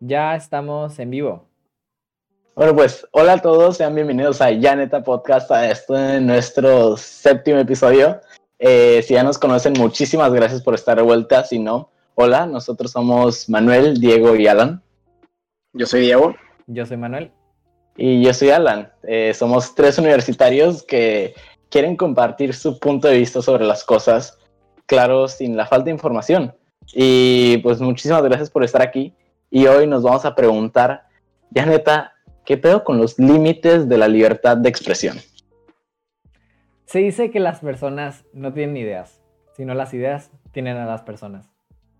Ya estamos en vivo. Bueno, pues hola a todos, sean bienvenidos a Yaneta Podcast, a esto en nuestro séptimo episodio. Eh, si ya nos conocen, muchísimas gracias por estar de vuelta. Si no, hola, nosotros somos Manuel, Diego y Alan. Yo soy Diego. Yo soy Manuel. Y yo soy Alan. Eh, somos tres universitarios que quieren compartir su punto de vista sobre las cosas, claro, sin la falta de información. Y pues muchísimas gracias por estar aquí. Y hoy nos vamos a preguntar, ya neta, ¿qué pedo con los límites de la libertad de expresión? Se dice que las personas no tienen ideas, sino las ideas tienen a las personas.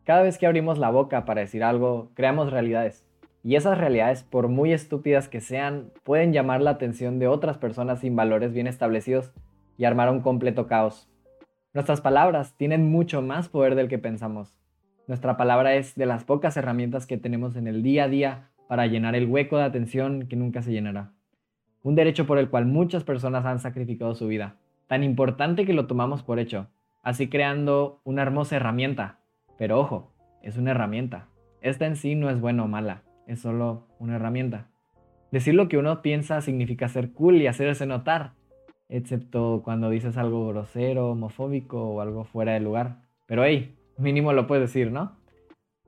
Cada vez que abrimos la boca para decir algo, creamos realidades. Y esas realidades, por muy estúpidas que sean, pueden llamar la atención de otras personas sin valores bien establecidos y armar un completo caos. Nuestras palabras tienen mucho más poder del que pensamos. Nuestra palabra es de las pocas herramientas que tenemos en el día a día para llenar el hueco de atención que nunca se llenará. Un derecho por el cual muchas personas han sacrificado su vida, tan importante que lo tomamos por hecho, así creando una hermosa herramienta. Pero ojo, es una herramienta. Esta en sí no es buena o mala, es solo una herramienta. Decir lo que uno piensa significa ser cool y hacerse notar, excepto cuando dices algo grosero, homofóbico o algo fuera de lugar. Pero hey, Mínimo lo puedes decir, ¿no?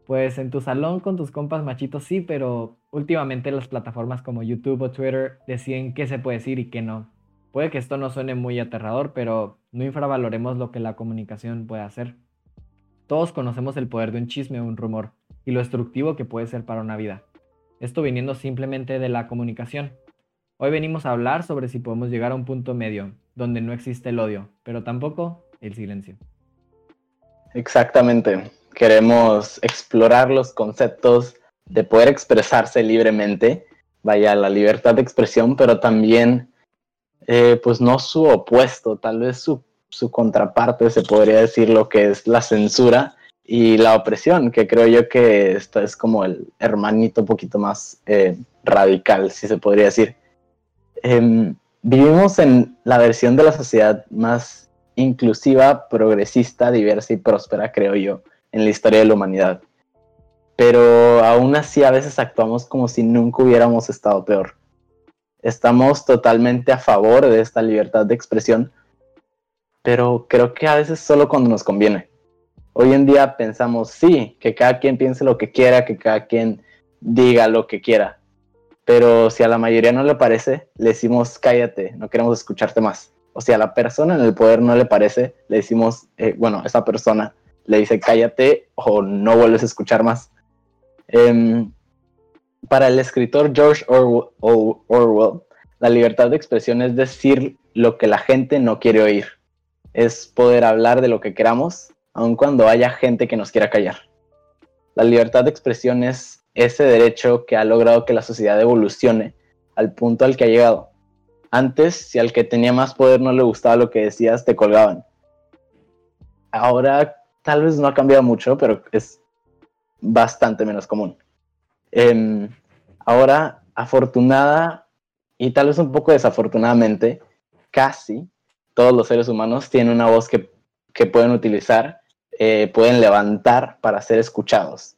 Pues en tu salón con tus compas machitos sí, pero últimamente las plataformas como YouTube o Twitter deciden qué se puede decir y qué no. Puede que esto no suene muy aterrador, pero no infravaloremos lo que la comunicación puede hacer. Todos conocemos el poder de un chisme o un rumor y lo destructivo que puede ser para una vida. Esto viniendo simplemente de la comunicación. Hoy venimos a hablar sobre si podemos llegar a un punto medio, donde no existe el odio, pero tampoco el silencio. Exactamente. Queremos explorar los conceptos de poder expresarse libremente, vaya, la libertad de expresión, pero también, eh, pues no su opuesto, tal vez su, contraparte, se podría decir lo que es la censura y la opresión, que creo yo que esto es como el hermanito un poquito más eh, radical, si se podría decir. Em, vivimos en la versión de la sociedad más inclusiva, progresista, diversa y próspera, creo yo, en la historia de la humanidad. Pero aún así a veces actuamos como si nunca hubiéramos estado peor. Estamos totalmente a favor de esta libertad de expresión, pero creo que a veces solo cuando nos conviene. Hoy en día pensamos, sí, que cada quien piense lo que quiera, que cada quien diga lo que quiera. Pero si a la mayoría no le parece, le decimos cállate, no queremos escucharte más o sea, a la persona en el poder no le parece, le decimos, eh, bueno, esa persona le dice cállate o no vuelves a escuchar más. Em, para el escritor George Orwell, la libertad de expresión es decir lo que la gente no quiere oír. Es poder hablar de lo que queramos, aun cuando haya gente que nos quiera callar. La libertad de expresión es ese derecho que ha logrado que la sociedad evolucione al punto al que ha llegado antes, si al que tenía más poder no le gustaba lo que decías, te colgaban. Ahora tal vez no ha cambiado mucho, pero es bastante menos común. Em, ahora, afortunada y tal vez un poco desafortunadamente, casi todos los seres humanos tienen una voz que, pueden utilizar, eh, pueden levantar para ser escuchados.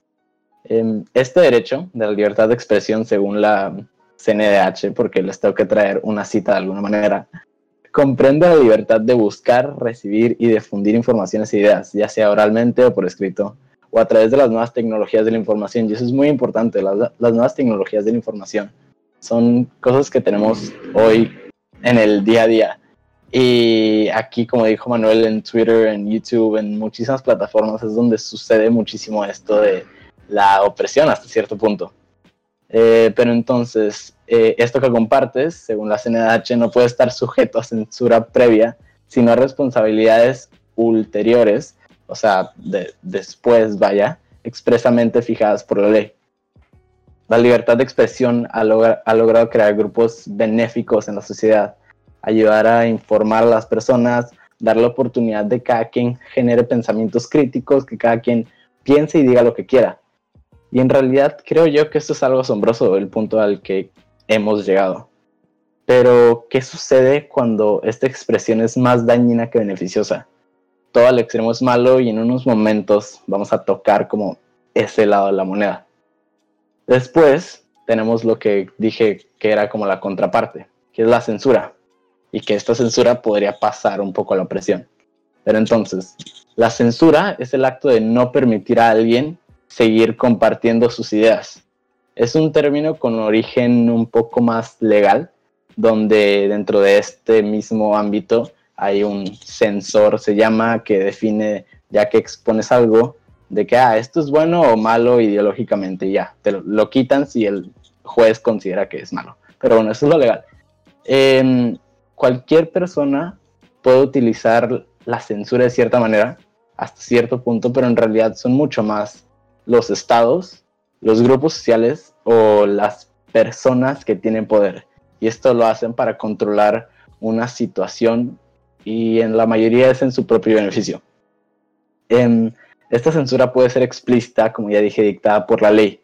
Em, este derecho de la libertad de expresión, según la CNDH, porque les tengo que traer una cita de alguna manera, comprende la libertad de buscar, recibir y difundir informaciones e ideas, ya sea oralmente o por escrito, o a través de las nuevas tecnologías de la información. Y eso es muy importante, las, las nuevas tecnologías de la información. Son cosas que tenemos hoy en el día a día. Y aquí, como dijo Manuel, en Twitter, en YouTube, en muchísimas plataformas es donde sucede muchísimo esto de la opresión hasta cierto punto. Eh, pero entonces, eh, esto que compartes, según la CNDH, no puede estar sujeto a censura previa, sino a responsabilidades ulteriores, o sea, después, vaya, expresamente fijadas por la ley. La libertad de expresión ha, ha logrado crear grupos benéficos en la sociedad, ayudar a informar a las personas, dar la oportunidad de que cada quien genere pensamientos críticos, que cada quien piense y diga lo que quiera y en realidad creo yo que esto es algo asombroso, el punto al que hemos llegado. Pero, ¿qué sucede cuando esta expresión es más dañina que beneficiosa? Todo al extremo es malo y en unos momentos vamos a tocar como ese lado de la moneda. Después tenemos lo que dije que era como la contraparte, que es la censura, y que esta censura podría pasar un poco a la opresión. Pero entonces, la censura es el acto de no permitir a alguien seguir compartiendo sus ideas. Es un término con origen un poco más legal, donde dentro de este mismo ámbito hay un censor, se llama, que define, ya que expones algo, de que, ah, esto es bueno o malo ideológicamente, ya, te lo, quitan si el juez considera que es malo. Pero bueno, eso es lo legal. Em, cualquier persona puede utilizar la censura de cierta manera, hasta cierto punto, pero en realidad son mucho más los estados, los grupos sociales o las personas que tienen poder. Y esto lo hacen para controlar una situación y en la mayoría es en su propio beneficio. Em, esta censura puede ser explícita, como ya dije, dictada por la ley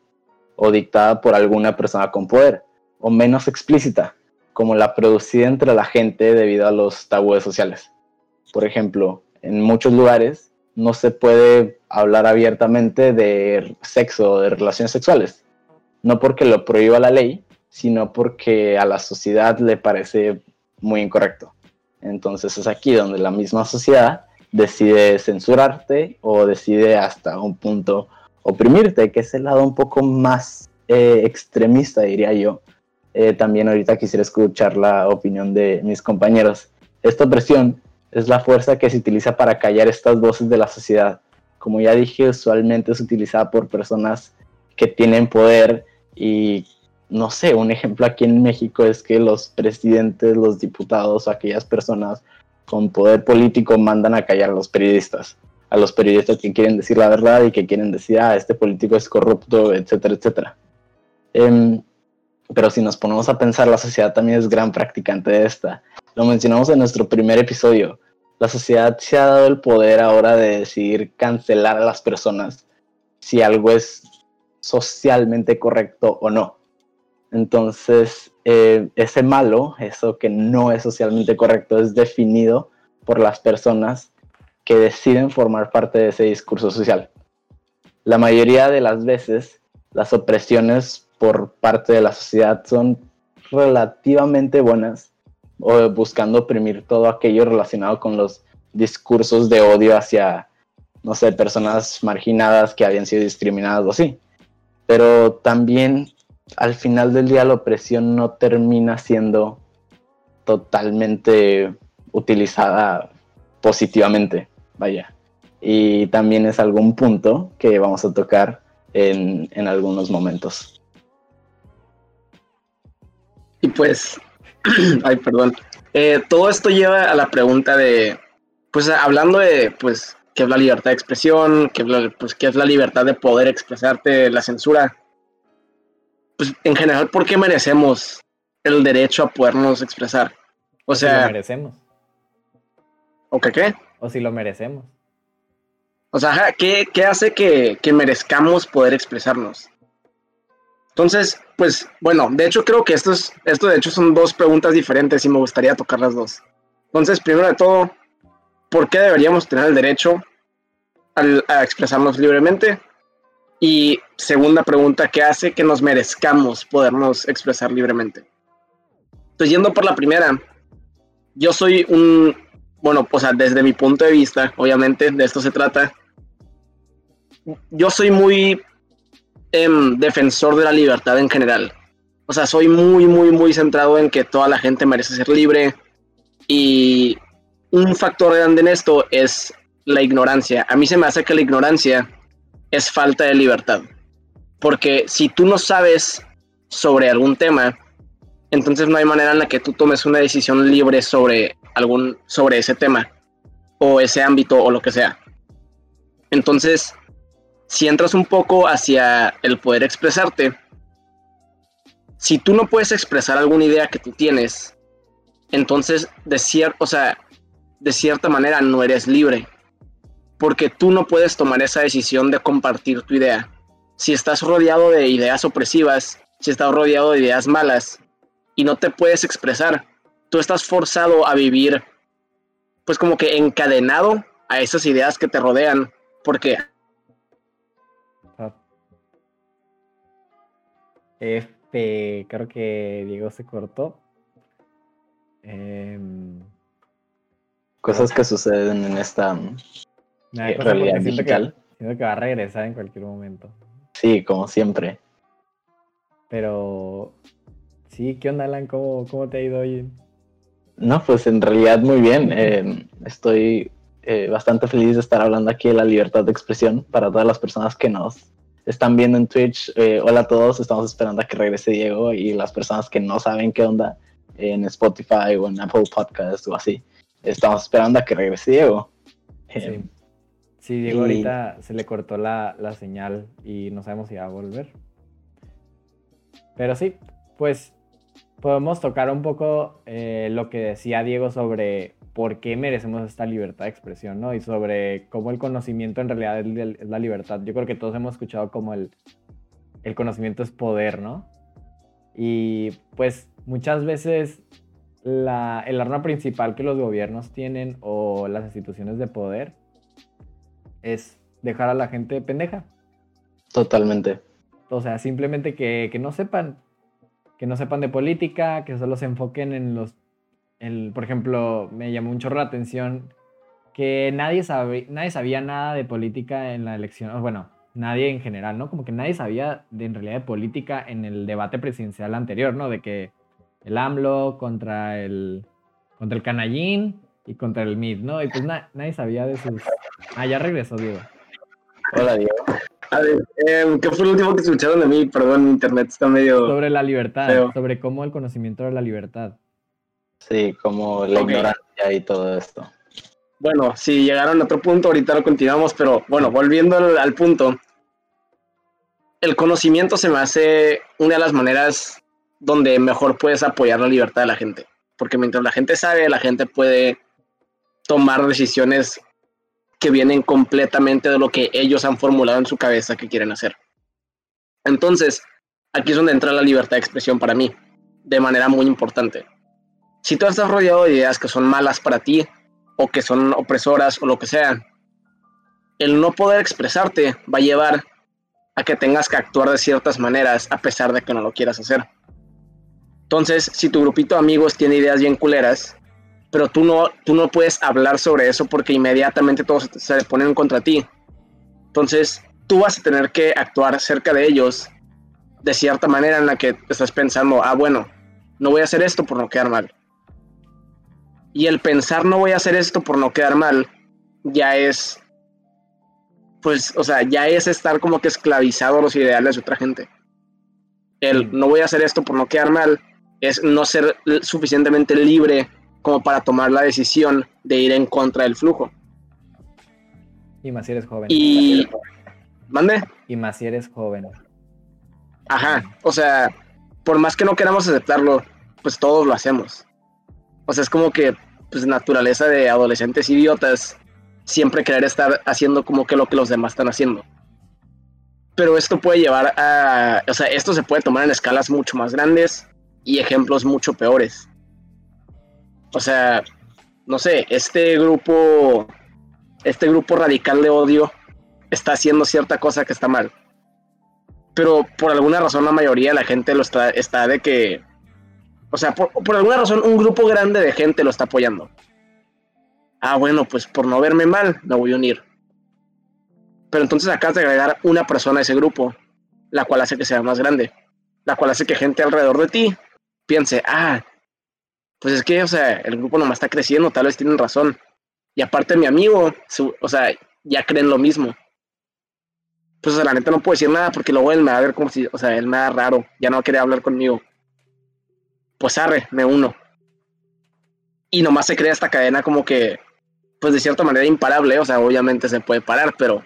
o dictada por alguna persona con poder, o menos explícita, como la producida entre la gente debido a los tabúes sociales. Por ejemplo, en muchos lugares no se puede hablar abiertamente de sexo o de relaciones sexuales, no porque lo prohíba la ley, sino porque a la sociedad le parece muy incorrecto. Entonces es aquí donde la misma sociedad decide censurarte o decide hasta un punto oprimirte, que es el lado un poco más eh, extremista, diría yo. Eh, también ahorita quisiera escuchar la opinión de mis compañeros. Esta opresión es la fuerza que se utiliza para callar estas voces de la sociedad. Como ya dije, usualmente es utilizada por personas que tienen poder y no sé, un ejemplo aquí en México es que los presidentes, los diputados, aquellas personas con poder político mandan a callar a los periodistas, a los periodistas que quieren decir la verdad y que quieren decir, ah, este político es corrupto, etcétera, etcétera. Em, pero si nos ponemos a pensar, la sociedad también es gran practicante de esta. Lo mencionamos en nuestro primer episodio. La sociedad se ha dado el poder ahora de decidir cancelar a las personas si algo es socialmente correcto o no. Entonces, eh, ese malo, eso que no es socialmente correcto, es definido por las personas que deciden formar parte de ese discurso social. La mayoría de las veces, las opresiones por parte de la sociedad son relativamente buenas, o buscando oprimir todo aquello relacionado con los discursos de odio hacia, no sé, personas marginadas que habían sido discriminadas o así. Pero también al final del día la opresión no termina siendo totalmente utilizada positivamente, vaya. Y también es algún punto que vamos a tocar en, en algunos momentos. Y pues, ay, perdón. Eh, todo esto lleva a la pregunta de, pues hablando de, pues, qué es la libertad de expresión, qué es pues, qué es la libertad de poder expresarte, la censura pues en general, ¿por qué merecemos el derecho a podernos expresar? O sea... Si lo merecemos. ¿O qué qué? O si lo merecemos. O sea, ¿qué, hace que, que, merezcamos poder expresarnos? Entonces, pues, bueno, de hecho creo que esto, es, esto de hecho son dos preguntas diferentes y me gustaría tocar las dos. Entonces, primero de todo, ¿por qué deberíamos tener el derecho a expresarnos libremente? Y segunda pregunta, ¿qué hace que nos merezcamos podernos expresar libremente? Pues yendo por la primera, yo soy un, bueno, o sea, desde mi punto de vista, obviamente, de esto se trata, yo soy muy em, defensor de la libertad en general. O sea, soy muy, muy, muy centrado en que toda la gente merece ser libre. Y un factor grande en esto es la ignorancia. A mí se me hace que la ignorancia es falta de libertad. Porque si tú no sabes sobre algún tema, entonces no hay manera en la que tú tomes una decisión libre sobre algún sobre ese tema o ese ámbito o lo que sea. Entonces, si entras un poco hacia el poder expresarte, si tú no puedes expresar alguna idea que tú tienes, entonces de o sea, de cierta manera no eres libre porque tú no puedes tomar esa decisión de compartir tu idea. Si estás rodeado de ideas opresivas, si estás rodeado de ideas malas y no te puedes expresar, tú estás forzado a vivir pues como que encadenado a esas ideas que te rodean, porque F, creo que Diego se cortó. Em, Cosas que suceden en esta nada, eh, cosa porque realidad siento digital. Que, siento que va a regresar en cualquier momento. Sí, como siempre. Pero sí, ¿qué onda, Alan? ¿Cómo, cómo te ha ido hoy? No, pues en realidad muy bien. Eh, estoy eh, bastante feliz de estar hablando aquí de la libertad de expresión para todas las personas que nos están viendo en Twitch. eh, hola a todos, estamos esperando a que regrese Diego y las personas que no saben qué onda en Spotify o en Apple Podcast o así. Estamos esperando a que regrese Diego. Eh, Sí. Sí, Diego, y- ahorita se le cortó la, la señal y no sabemos si va a volver. Pero sí, pues podemos tocar un poco eh, lo que decía Diego sobre por qué merecemos esta libertad de expresión, ¿no? Y sobre cómo el conocimiento en realidad es, la libertad. Yo creo que todos hemos escuchado como el, el conocimiento es poder, ¿no? Y pues muchas veces la, el arma principal que los gobiernos tienen o las instituciones de poder es dejar a la gente pendeja. totalmente. O sea, simplemente que, que no sepan, que no sepan de política, que solo se enfoquen en los, el, por ejemplo, me llamó un chorro la atención que nadie, sabe, nadie sabía nada de política en la elección, bueno, nadie en general, ¿no? Como que nadie sabía de, en realidad de política en el debate presidencial anterior, ¿no? De que el AMLO contra el, contra el Canallín y contra el MID, ¿no? Y pues na- nadie sabía de sus... Ah, ya regresó, Diego. Hola Diego. A ver, eh, ¿qué fue lo último que escucharon de mí? Perdón, mi internet está medio... Sobre la libertad, Feo. sobre cómo el conocimiento era la libertad. Sí, como la ignorancia y todo esto. Bueno, si llegaron a otro punto, ahorita lo continuamos, pero bueno, volviendo al, al punto, el conocimiento se me hace una de las maneras donde mejor puedes apoyar la libertad de la gente, porque mientras la gente sabe, la gente puede tomar decisiones que vienen completamente de lo que ellos han formulado en su cabeza que quieren hacer. Entonces, aquí es donde entra la libertad de expresión para mí, de manera muy importante. Si tú estás rodeado de ideas que son malas para ti, o que son opresoras o lo que sea, el no poder expresarte va a llevar a que tengas que actuar de ciertas maneras a pesar de que no lo quieras hacer. Entonces, si tu grupito de amigos tiene ideas bien culeras, pero tú no, tú no puedes hablar sobre eso porque inmediatamente todos se, ponen contra ti. Entonces, tú vas a tener que actuar cerca de ellos de cierta manera en la que estás pensando, ah, bueno, no voy a hacer esto por no quedar mal. Y el pensar no voy a hacer esto por no quedar mal, ya es, pues, o sea, ya es estar como que esclavizado a los ideales de otra gente. El no voy a hacer esto por no quedar mal es no ser suficientemente libre como para tomar la decisión de ir en contra del flujo. Y más si eres joven. Y... Mande. Y más si eres joven. Ajá, o sea, por más que no queramos aceptarlo, pues todos lo hacemos. O sea, es como que, pues, naturaleza de adolescentes idiotas, siempre querer estar haciendo como que lo que los demás están haciendo. Pero esto puede llevar a, o sea, esto se puede tomar en escalas mucho más grandes y ejemplos mucho peores. O sea, no sé, este grupo, este grupo radical de odio está haciendo cierta cosa que está mal pero por alguna razón la mayoría de la gente lo está, está de que, o sea, por, por, alguna razón un grupo grande de gente lo está apoyando. Ah, bueno, pues por no verme mal, me voy a unir. Pero entonces acabas de agregar una persona a ese grupo, la cual hace que sea más grande, la cual hace que gente alrededor de ti piense, ah, pues es que, o sea, el grupo nomás está creciendo, tal vez tienen razón. Y aparte mi amigo, su, o sea, ya creen lo mismo pues o sea, la neta no puedo decir nada porque luego él me va a ver como si, o sea, él me da raro, ya no querer hablar conmigo. Pues arre, me uno. Y nomás se crea esta cadena como que, pues de cierta manera imparable, o sea, obviamente se puede parar, pero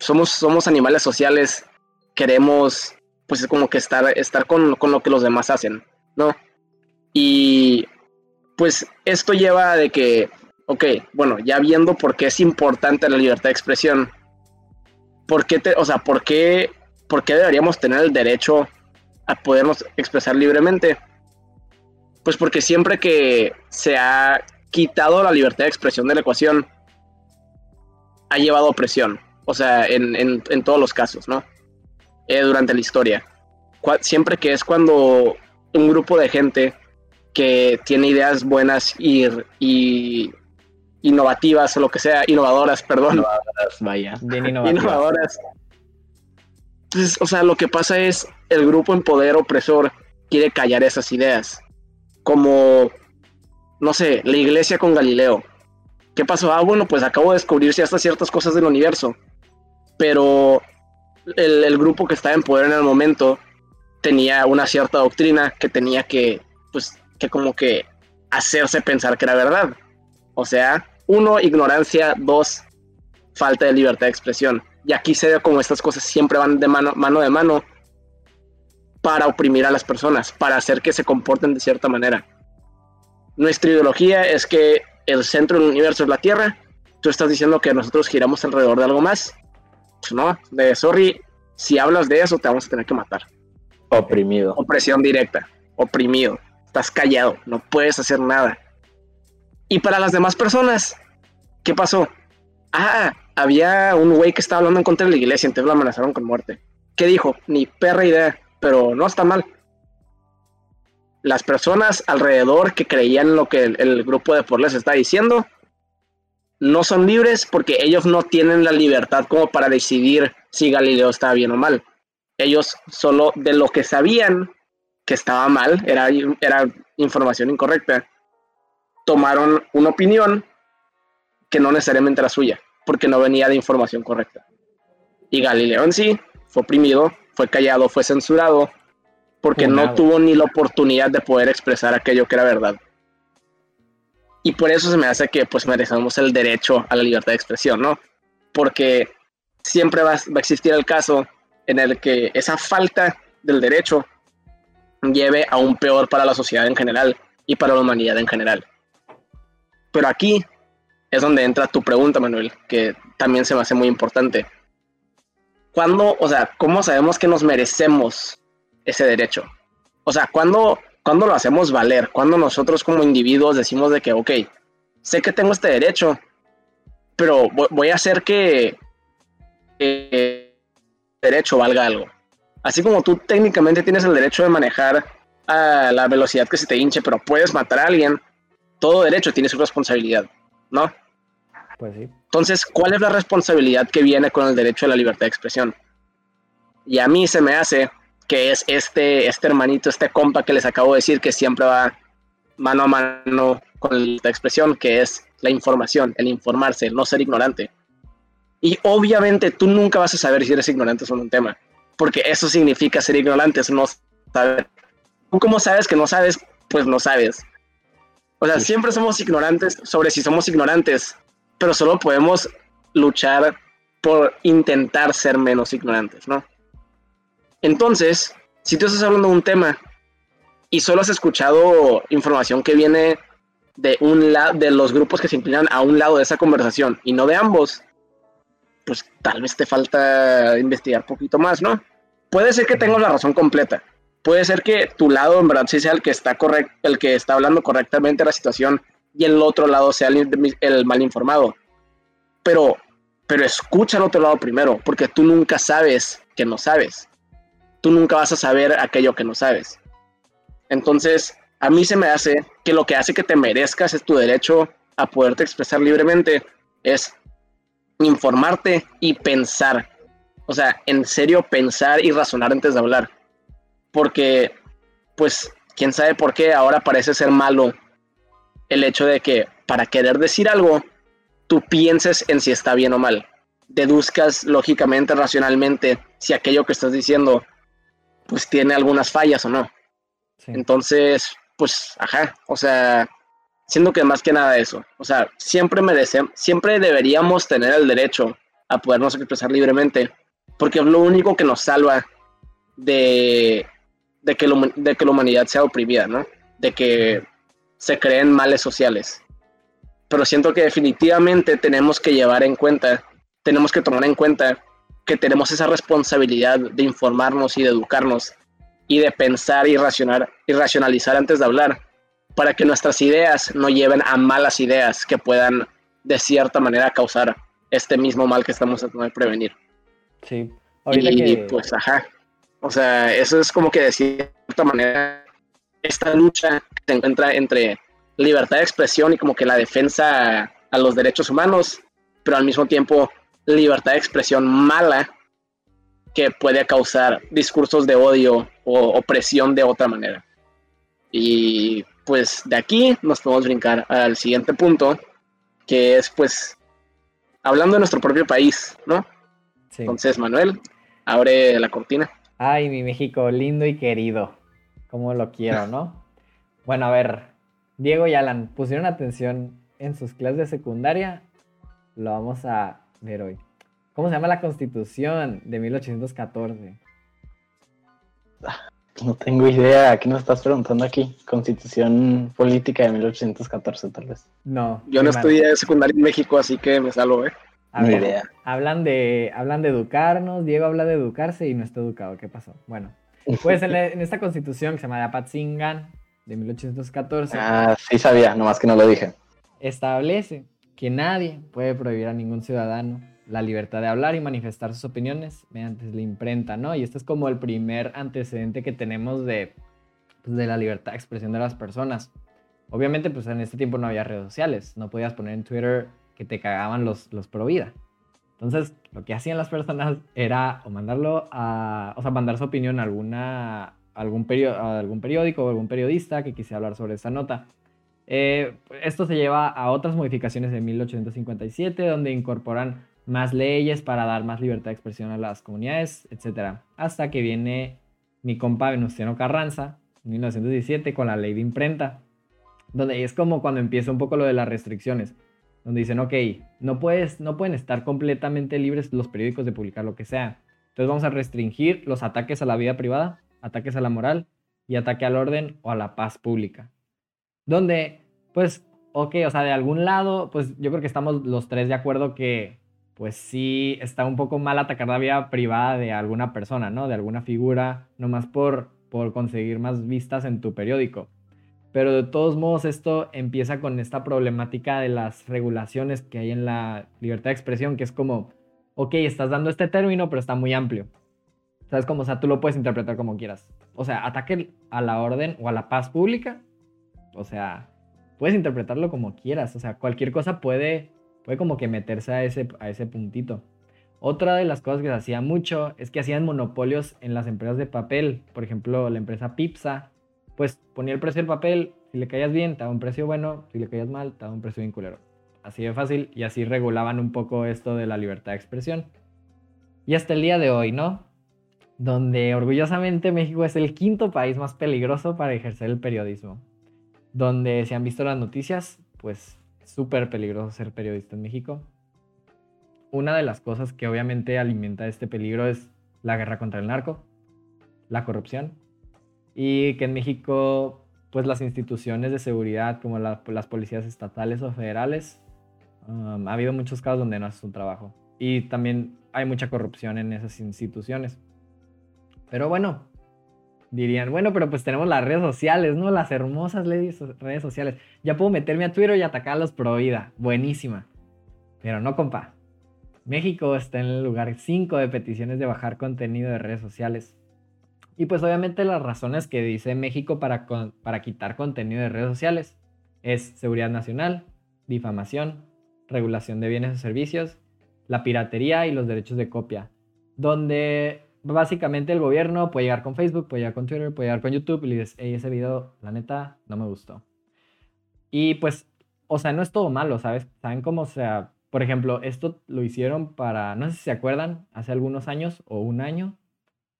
somos, somos animales sociales, queremos, pues es como que estar, estar con, con lo que los demás hacen, ¿no? Y pues esto lleva de que, ok, bueno, ya viendo por qué es importante la libertad de expresión, ¿por qué, te, o sea, ¿por qué, ¿por qué deberíamos tener el derecho a podernos expresar libremente? Pues porque siempre que se ha quitado la libertad de expresión de la ecuación, ha llevado opresión, o sea, en, en, en todos los casos, ¿no? Eh, durante la historia. siempre que es cuando un grupo de gente que tiene ideas buenas y, y innovativas o lo que sea, innovadoras, perdón. Innovadoras, vaya. Bien innovativas. Innovadoras. Entonces, o sea, lo que pasa es el grupo en poder opresor quiere callar esas ideas. Como, no sé, la iglesia con Galileo. ¿Qué pasó? Ah, bueno, pues acabo de descubrir ciertas, ciertas cosas del universo. Pero el, el grupo que estaba en poder en el momento tenía una cierta doctrina que tenía que, pues, que como que hacerse pensar que era verdad. O sea, uno, ignorancia, dos, falta de libertad de expresión. Y aquí se ve como estas cosas siempre van de mano, mano de mano para oprimir a las personas, para hacer que se comporten de cierta manera. Nuestra ideología es que el centro del universo es la Tierra. Tú estás diciendo que nosotros giramos alrededor de algo más. Pues no, de sorry, si hablas de eso te vamos a tener que matar. Oprimido. Opresión directa, oprimido. Estás callado, no puedes hacer nada. Y para las demás personas, ¿qué pasó? Ah, había un güey que estaba hablando en contra de la iglesia, entonces lo amenazaron con muerte. ¿Qué dijo? Ni perra idea, pero no está mal. Las personas alrededor que creían lo que el, grupo de por les está diciendo no son libres porque ellos no tienen la libertad como para decidir si Galileo estaba bien o mal. Ellos solo de lo que sabían que estaba mal, era, era información incorrecta, tomaron una opinión que no necesariamente era suya, porque no venía de información correcta. Y Galileo en sí fue oprimido, fue callado, fue censurado, porque no tuvo ni la oportunidad de poder expresar aquello que era verdad. Y por eso se me hace que pues merecemos el derecho a la libertad de expresión, ¿no? Porque siempre va, va a existir el caso en el que esa falta del derecho lleve a un peor para la sociedad en general y para la humanidad en general. Pero aquí es donde entra tu pregunta, Manuel, que también se me hace muy importante. ¿Cuándo, o sea, cómo sabemos que nos merecemos ese derecho? O sea, ¿cuándo, cuando lo hacemos valer? Cuando nosotros como individuos decimos de que, ok, sé que tengo este derecho, pero voy a hacer que el derecho valga algo. Así como tú técnicamente tienes el derecho de manejar a la velocidad que se te hinche, pero puedes matar a alguien, todo derecho tiene su responsabilidad, ¿no? Pues sí. Entonces, ¿cuál es la responsabilidad que viene con el derecho a la libertad de expresión? Y a mí se me hace que es este, este hermanito, este compa que les acabo de decir que siempre va mano a mano con la libertad de expresión, que es la información, el informarse, el no ser ignorante. Y obviamente tú nunca vas a saber si eres ignorante sobre un tema, porque eso significa ser ignorante, es no saber. ¿Tú cómo sabes que no sabes? Pues no sabes. O sea, siempre somos ignorantes sobre si somos ignorantes, pero solo podemos luchar por intentar ser menos ignorantes, ¿no? Entonces, si tú estás hablando de un tema y solo has escuchado información que viene de un lado de los grupos que se inclinan a un lado de esa conversación y no de ambos, pues tal vez te falta investigar un poquito más, ¿no? Puede ser que tengas la razón completa, puede ser que tu lado en verdad sí sea el que está correcto, el que está hablando correctamente la situación y el otro lado sea el, mal informado. Pero, pero escucha al otro lado primero, porque tú nunca sabes que no sabes. Tú nunca vas a saber aquello que no sabes. Entonces, a mí se me hace que lo que hace que te merezcas es tu derecho a poderte expresar libremente, es informarte y pensar. O sea, en serio pensar y razonar antes de hablar porque, pues, quién sabe por qué ahora parece ser malo el hecho de que para querer decir algo, tú pienses en si está bien o mal. Deduzcas lógicamente, racionalmente, si aquello que estás diciendo, pues tiene algunas fallas o no. Entonces, pues, ajá, o sea, siendo que más que nada eso, o sea, siempre merecemos, siempre deberíamos tener el derecho a podernos expresar libremente, porque es lo único que nos salva de de que, de que la humanidad sea oprimida, ¿no? De que se creen males sociales. Pero siento que definitivamente tenemos que llevar en cuenta, tenemos que tomar en cuenta que tenemos esa responsabilidad de informarnos y de educarnos y de pensar y, racionar, y racionalizar antes de hablar para que nuestras ideas no lleven a malas ideas que puedan de cierta manera causar este mismo mal que estamos tratando de prevenir. Sí, ahorita y, pues ajá. O sea, eso es como que de cierta manera esta lucha que se encuentra entre libertad de expresión y como que la defensa a los derechos humanos, pero al mismo tiempo libertad de expresión mala que puede causar discursos de odio o opresión de otra manera. Y pues de aquí nos podemos brincar al siguiente punto, que es pues hablando de nuestro propio país, ¿no? Entonces, Manuel, abre la cortina. Ay, mi México, lindo y querido. Como lo quiero, ¿no? bueno, a ver, Diego y Alan, ¿pusieron atención en sus clases de secundaria? Lo vamos a ver hoy. ¿Cómo se llama la constitución de 1814? No tengo idea. ¿Qué nos estás preguntando aquí? Constitución política de 1814, tal vez. No. Yo no estudié secundaria en México, así que me salvo, ¿eh? idea. Hablan de, hablan de educarnos. Diego habla de educarse y no está educado. ¿Qué pasó? Bueno, pues en, esta constitución que se llama de Apatzingan de 1814. Ah, sí sabía, nomás que no lo dije. Establece que nadie puede prohibir a ningún ciudadano la libertad de hablar y manifestar sus opiniones mediante la imprenta, ¿no? Y este es como el primer antecedente que tenemos de, pues, de la libertad de expresión de las personas. Obviamente, pues en este tiempo no había redes sociales, no podías poner en Twitter que te cagaban los, los pro vida. Entonces, lo que hacían las personas era o mandarlo a, o sea, mandar su opinión a alguna, algún, algún periódico o algún periodista que quisiera hablar sobre esa nota. Eh, esto se lleva a otras modificaciones de 1857, donde incorporan más leyes para dar más libertad de expresión a las comunidades, etc. Hasta que viene mi compa Venustiano Carranza, en 1917, con la ley de imprenta, donde es como cuando empieza un poco lo de las restricciones, donde dicen, ok, no, puedes, no pueden estar completamente libres los periódicos de publicar lo que sea. Entonces vamos a restringir los ataques a la vida privada, ataques a la moral y ataque al orden o a la paz pública. Donde, pues, ok, o sea, de algún lado, pues yo creo que estamos los tres de acuerdo que pues sí está un poco mal atacar la vida privada de alguna persona, ¿no? De alguna figura, nomás por, por conseguir más vistas en tu periódico. Pero de todos modos esto empieza con esta problemática de las regulaciones que hay en la libertad de expresión, que es como, ok, estás dando este término, pero está muy amplio. ¿Sabes cómo? O sea, tú lo puedes interpretar como quieras. O sea, ataque a la orden o a la paz pública. O sea, puedes interpretarlo como quieras. O sea, cualquier cosa puede puede como que meterse a ese, a ese puntito. Otra de las cosas que se hacía mucho es que hacían monopolios en las empresas de papel. Por ejemplo, la empresa Pipsa, pues ponía el precio del papel. Si le caías bien, te un precio bueno. Si le caías mal, te un precio bien culero. Así de fácil y así regulaban un poco esto de la libertad de expresión. Y hasta el día de hoy, ¿no? Donde orgullosamente México es el quinto país más peligroso para ejercer el periodismo. Donde se han visto las noticias, pues súper peligroso ser periodista en México. Una de las cosas que obviamente alimenta este peligro es la guerra contra el narco, la corrupción y que en México pues las instituciones de seguridad como las policías estatales o federales um, ha habido muchos casos donde no haces un trabajo y también hay mucha corrupción en esas instituciones. Pero bueno, dirían, bueno, pero pues tenemos las redes sociales, ¿no? Las hermosas redes sociales. Ya puedo meterme a Twitter y atacar a vida. Buenísima. Pero no, compa. México está en el lugar 5 de peticiones de bajar contenido de redes sociales. Y pues obviamente las razones que dice México para, para quitar contenido de redes sociales es seguridad nacional, difamación, regulación de bienes y servicios, la piratería y los derechos de copia, donde básicamente el gobierno puede llegar con Facebook, puede llegar con Twitter, puede llegar con YouTube y le dices, ese video, la neta, no me gustó. Y pues, o sea, no es todo malo, ¿sabes? Saben cómo, sea, por ejemplo, esto lo hicieron para, no sé si se acuerdan, hace algunos años o un año,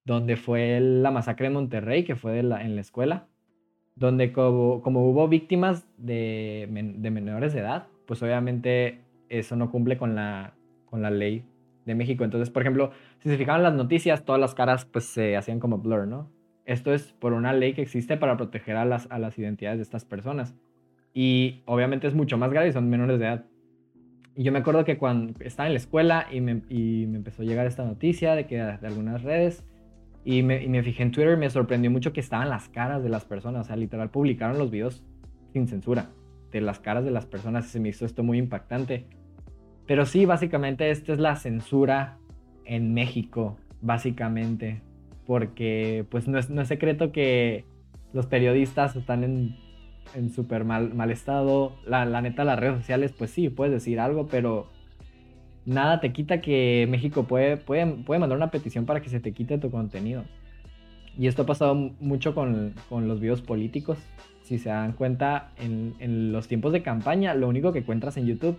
donde fue la masacre de Monterrey, que fue en la escuela, donde como, como hubo víctimas de, de, menores de edad, pues obviamente eso no cumple con la, con la ley de México. Entonces, por ejemplo, si se fijaban las noticias, todas las caras pues se hacían como blur, ¿no? Esto es por una ley que existe para proteger a las, a las identidades de estas personas. Y obviamente es mucho más grave son menores de edad. Y yo me acuerdo que cuando estaba en la escuela y me, y me empezó a llegar esta noticia de que de algunas redes y me, me fijé en Twitter y me sorprendió mucho que estaban las caras de las personas. O sea, literal publicaron los videos sin censura de las caras de las personas y se me hizo esto muy impactante. Pero sí, básicamente esta es la censura en México, básicamente. porque pues no es, no es secreto que los periodistas están en, en súper mal, mal estado. La, la neta, las redes sociales, pues sí, puedes decir algo, pero nada te quita que México puede, puede, puede mandar una petición para que se te quite tu contenido. Y esto ha pasado mucho con, con los videos políticos. Si se dan cuenta, en, en, los tiempos de campaña, lo único que encuentras en YouTube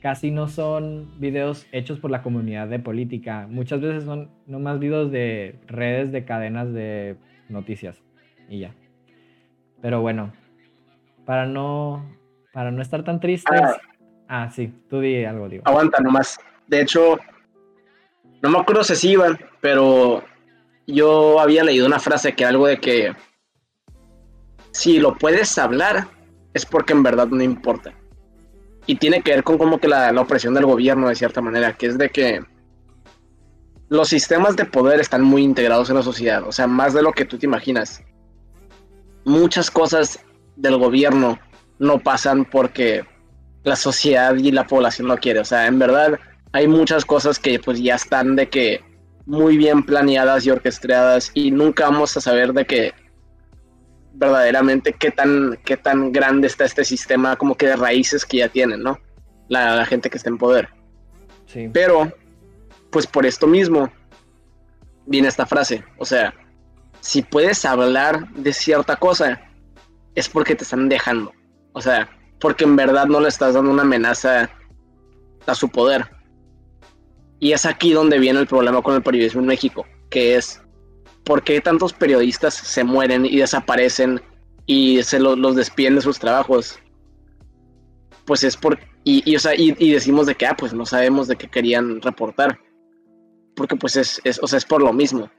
casi no son videos hechos por la comunidad de política. Muchas veces son nomás videos de redes de cadenas de noticias. Y ya. Pero bueno, para no, para no estar tan tristes. Ah, sí, tú di algo, digo. Aguanta nomás. De hecho, no me acuerdo si iban, pero yo había leído una frase que algo de que si lo puedes hablar es porque en verdad no importa. Y tiene que ver con como que la, la, opresión del gobierno de cierta manera, que es de que los sistemas de poder están muy integrados en la sociedad, o sea, más de lo que tú te imaginas. Muchas cosas del gobierno no pasan porque la sociedad y la población lo quiere, o sea, en verdad hay muchas cosas que pues ya están de que muy bien planeadas y orquestadas y nunca vamos a saber de que verdaderamente qué tan, qué tan grande está este sistema como que de raíces que ya tienen, ¿no? La, gente que está en poder. Sí. Pero, pues por esto mismo viene esta frase, o sea, si puedes hablar de cierta cosa, es porque te están dejando, o sea, porque en verdad no le estás dando una amenaza a su poder. Y es aquí donde viene el problema con el periodismo en México, que es por qué tantos periodistas se mueren y desaparecen y se los despiden de sus trabajos. Pues es por... Y, y, decimos de que, ah, pues no sabemos de qué querían reportar. Porque pues es, es, o sea, es por lo mismo.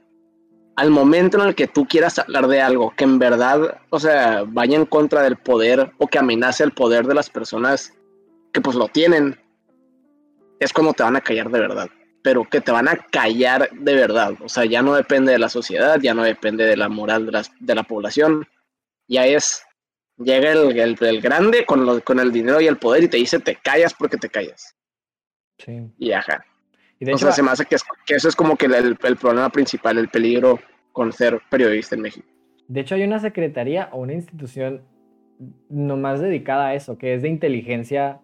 Al momento en el que tú quieras hablar de algo que en verdad, o sea, vaya en contra del poder o que amenace el poder de las personas que pues lo tienen, es cuando te van a callar de verdad, pero que te van a callar de verdad. O sea, ya no depende de la sociedad, ya no depende de la moral de, de la población, ya es, llega el, el, grande con, con el dinero y el poder y te dice te callas porque te callas. Sí. Y ajá. Y de hecho, se me hace que, que, eso es como que el, el problema principal, el peligro con ser periodista en México. De hecho, hay una secretaría o una institución nomás dedicada a eso, que es de inteligencia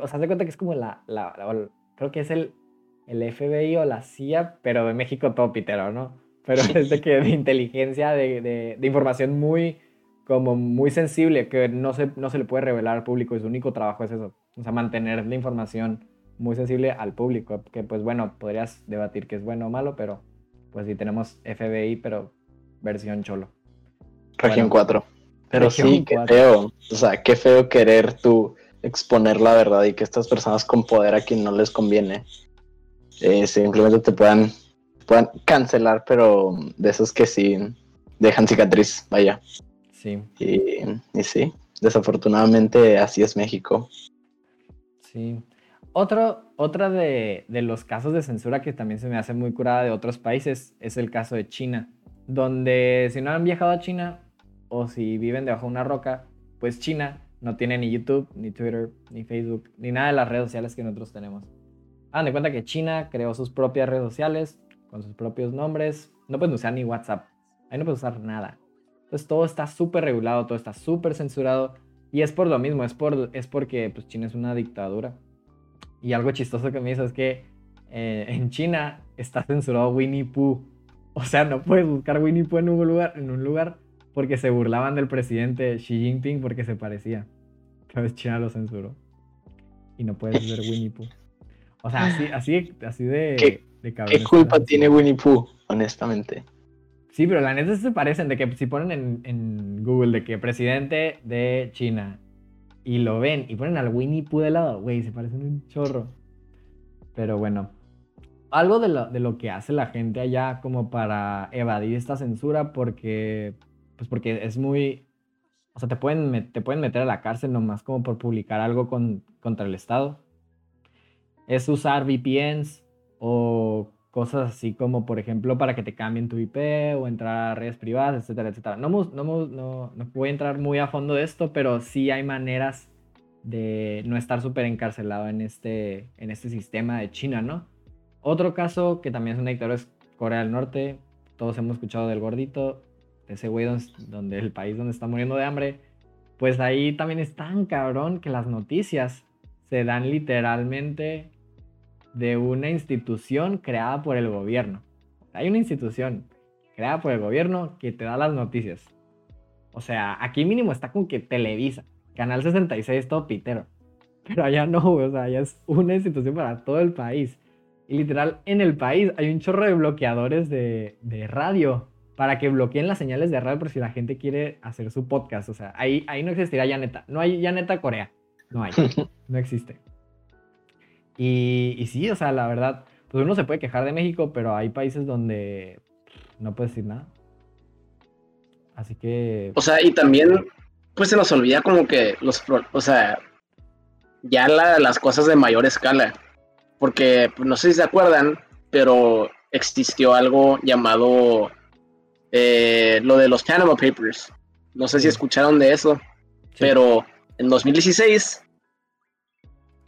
o sea, se cuenta que es como la, creo que es el, el FBI o la CIA, pero de México todo pitero, ¿no? Pero es de que de inteligencia, de, de, de, información muy, como muy sensible, que no se, no se le puede revelar al público, y su único trabajo es eso, o sea, mantener la información muy sensible al público, que pues bueno, podrías debatir que es bueno o malo, pero pues sí tenemos FBI, pero versión cholo. Región 4. Pero sí, qué feo, o sea, qué feo querer tú exponer la verdad y que estas personas con poder a quien no les conviene eh, simplemente te puedan, puedan cancelar, pero de esos que sí dejan cicatriz, vaya. Sí. Y, y sí, desafortunadamente así es México. Sí. Otro, otra de, de, los casos de censura que también se me hace muy curada de otros países es el caso de China, donde si no han viajado a China o si viven debajo de una roca, pues China no tiene ni YouTube, ni Twitter, ni Facebook, ni nada de las redes sociales que nosotros tenemos. Hagan de cuenta que China creó sus propias redes sociales con sus propios nombres. No pueden usar ni WhatsApp. Ahí no pueden usar nada. Entonces todo está súper regulado, todo está súper censurado. Y es por lo mismo, es, por, es porque pues, China es una dictadura. Y algo chistoso que me hizo es que eh, en China está censurado Winnie Pooh. O sea, no puedes buscar Winnie Pooh en un lugar, en un lugar porque se burlaban del presidente Xi Jinping porque se parecía. Entonces China lo censuró. Y no puedes ver Winnie Pooh. O sea, así, así, así de, ¿Qué, ¿Qué culpa tiene Winnie Pooh, honestamente? Sí, pero la neta se parecen, de que si ponen en, en, Google de que presidente de China y lo ven y ponen al Winnie Pooh lado, güey, se parecen un chorro. Pero bueno, algo de lo, de lo que hace la gente allá como para evadir esta censura, porque pues porque es muy, o sea, te pueden, te pueden meter a la cárcel nomás como por publicar algo con, contra el Estado. Es usar VPNs o cosas así como, por ejemplo, para que te cambien tu IP o entrar a redes privadas, etcétera, etcétera. No, no, no, no voy a entrar muy a fondo de esto, pero sí hay maneras de no estar súper encarcelado en este, en este sistema de China, ¿no? Otro caso que también es una dictadura es Corea del Norte, todos hemos escuchado del gordito, de ese güey donde, donde el país donde está muriendo de hambre, pues ahí también es tan cabrón que las noticias se dan literalmente de una institución creada por el gobierno. Hay una institución creada por el gobierno que te da las noticias. O sea, aquí mínimo está con que Televisa, Canal 66, todo pitero. Pero allá no, o sea, allá es una institución para todo el país. Y literal, en el país hay un chorro de bloqueadores de, de radio para que bloqueen las señales de radio por si la gente quiere hacer su podcast. O sea, ahí, ahí no existirá ya neta. No hay ya neta Corea. No hay. No existe. Y, y sí, o sea, la verdad, pues uno se puede quejar de México, pero hay países donde no puedes decir nada. Así que. O sea, y también, pues se nos olvida como que los. O sea, ya las cosas de mayor escala. Porque pues, no sé si se acuerdan, pero existió algo llamado eh, lo de los Panama Papers. No sé si escucharon de eso, pero en 2016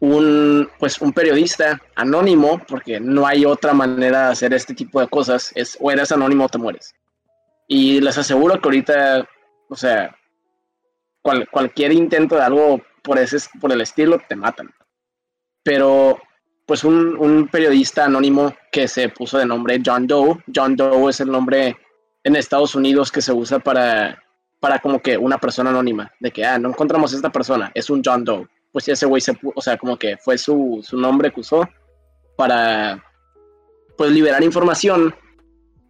un pues un periodista anónimo, porque no hay otra manera de hacer este tipo de cosas, es o eres anónimo o te mueres. Y les aseguro que ahorita, o sea, cualquier intento de algo por ese por el estilo te matan. Pero pues un, un periodista anónimo que se puso de nombre John Doe, John Doe es el nombre en Estados Unidos que se usa para, para como que una persona anónima, de que, ah, no encontramos esta persona, es un John Doe. Pues ese güey se, o sea, como que fue su, su nombre que usó para, pues, liberar información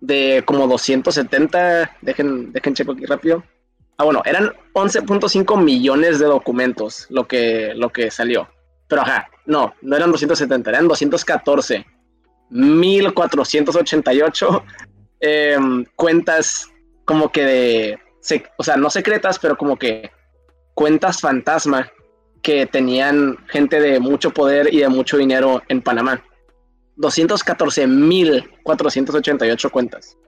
de como 270, dejen, dejen checo aquí rápido. Ah, bueno, eran 11.5 millones de documentos lo que, lo que salió. Pero ajá, no, no eran 270, eran 214. 1488 Em, cuentas como que de, o sea, no secretas, pero como que cuentas fantasma que tenían gente de mucho poder y de mucho dinero en Panamá. 214.488 cuentas.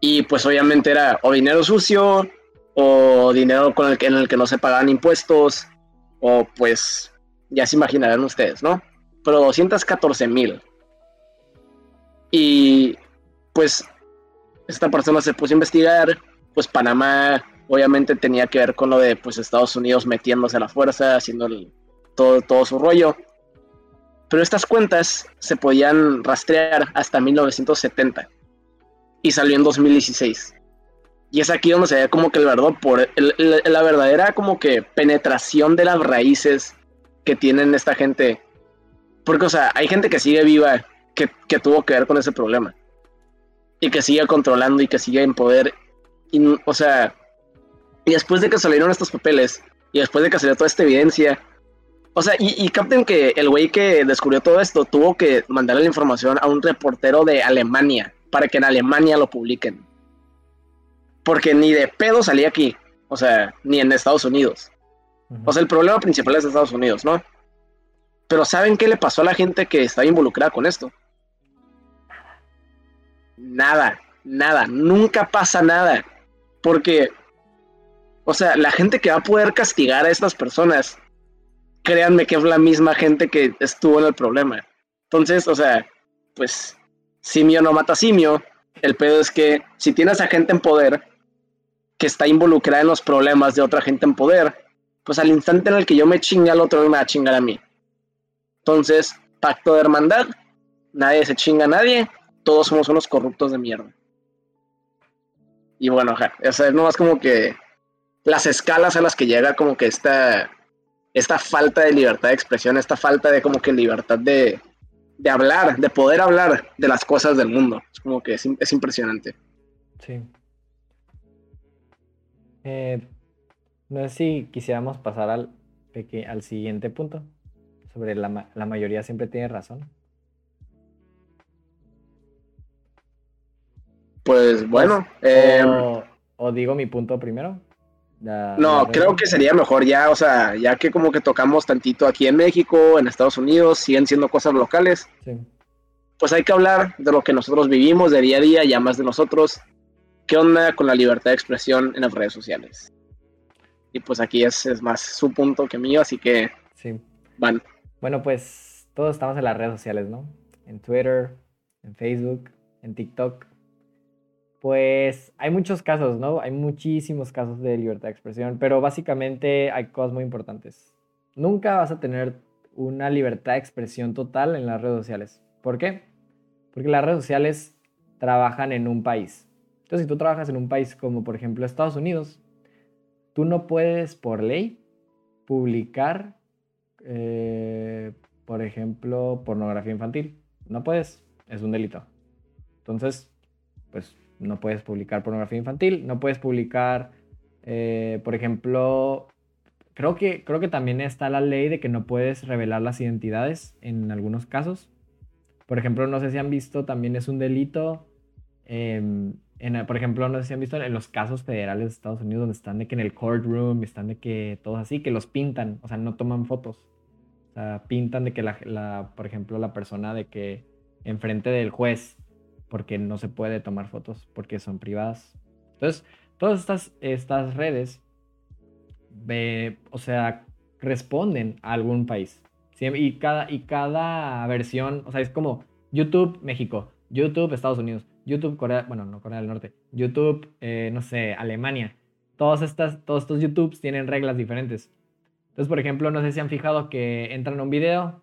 Y pues obviamente era o dinero sucio, o dinero con el que, en el que no se pagaban impuestos, o pues ya se imaginarán ustedes, ¿no? Pero 214.000. Y pues esta persona se puso a investigar, pues Panamá obviamente tenía que ver con lo de pues Estados Unidos metiéndose a la fuerza, haciendo todo, todo su rollo. Pero estas cuentas se podían rastrear hasta 1970 y salió en 2016. Y es aquí donde se ve como que el verdad por la verdadera como que penetración de las raíces que tienen esta gente. Porque, o sea, hay gente que sigue viva que, que tuvo que ver con ese problema y que siga controlando y que siga en poder. O sea, y después de que salieron estos papeles y después de que salió toda esta evidencia, o sea, y, y capten que el güey que descubrió todo esto tuvo que mandarle la información a un reportero de Alemania para que en Alemania lo publiquen. Porque ni de pedo salía aquí, o sea, ni en Estados Unidos. O sea, el problema principal es Estados Unidos, ¿no? Pero ¿saben qué le pasó a la gente que estaba involucrada con esto? nada, nada, nunca pasa nada. Porque, o sea, la gente que va a poder castigar a estas personas, créanme que es la misma gente que estuvo en el problema. Entonces, o sea, pues, simio no mata simio. El pedo es que si tienes a gente en poder que está involucrada en los problemas de otra gente en poder, pues al instante en el que yo me chinga al otro, me va a chingar a mí. Entonces, pacto de hermandad, nadie se chinga a nadie, todos somos unos corruptos de mierda. Y bueno, o sea, es nomás como que las escalas a las que llega como que esta, esta falta de libertad de expresión, esta falta de como que libertad de, de hablar, de poder hablar de las cosas del mundo. Es como que es, impresionante. Sí. Eh, no sé si quisiéramos pasar al, al siguiente punto, sobre la, la mayoría siempre tiene razón. Pues bueno. Em, o, digo mi punto primero. No, creo que sería mejor ya, o sea, ya que como que tocamos tantito aquí en México, en Estados Unidos, siguen siendo cosas locales. Pues hay que hablar de lo que nosotros vivimos de día a día, ya más de nosotros. ¿Qué onda con la libertad de expresión en las redes sociales? Y pues aquí es, es más su punto que mío, así que sí. van. Bueno, pues todos estamos en las redes sociales, ¿no? En Twitter, en Facebook, en TikTok. Pues hay muchos casos, ¿no? Hay muchísimos casos de libertad de expresión, pero básicamente hay cosas muy importantes. Nunca vas a tener una libertad de expresión total en las redes sociales. ¿Por qué? Porque las redes sociales trabajan en un país. Entonces, si tú trabajas en un país como por ejemplo Estados Unidos, tú no puedes por ley publicar, eh, por ejemplo, pornografía infantil. No puedes, es un delito. Entonces, pues no puedes publicar pornografía infantil, no puedes publicar, eh, por ejemplo, creo que, creo que también está la ley de que no puedes revelar las identidades en algunos casos. Por ejemplo, no sé si han visto, también es un delito. Em, en, por ejemplo, no sé si han visto en los casos federales de Estados Unidos donde están de que en el courtroom, están de que todos así, que los pintan, o sea, no toman fotos. O sea, pintan de que la, por ejemplo, la persona de que enfrente del juez porque no se puede tomar fotos porque son privadas. Entonces, todas estas, estas redes, o sea, responden a algún país. Y, cada, y cada versión, o sea, es como YouTube, México, YouTube, Estados Unidos, YouTube, Corea, bueno, no Corea del Norte, YouTube, eh, no sé, Alemania. Todas estas, todos estos YouTubes tienen reglas diferentes. Entonces, por ejemplo, no sé si han fijado que entran a un video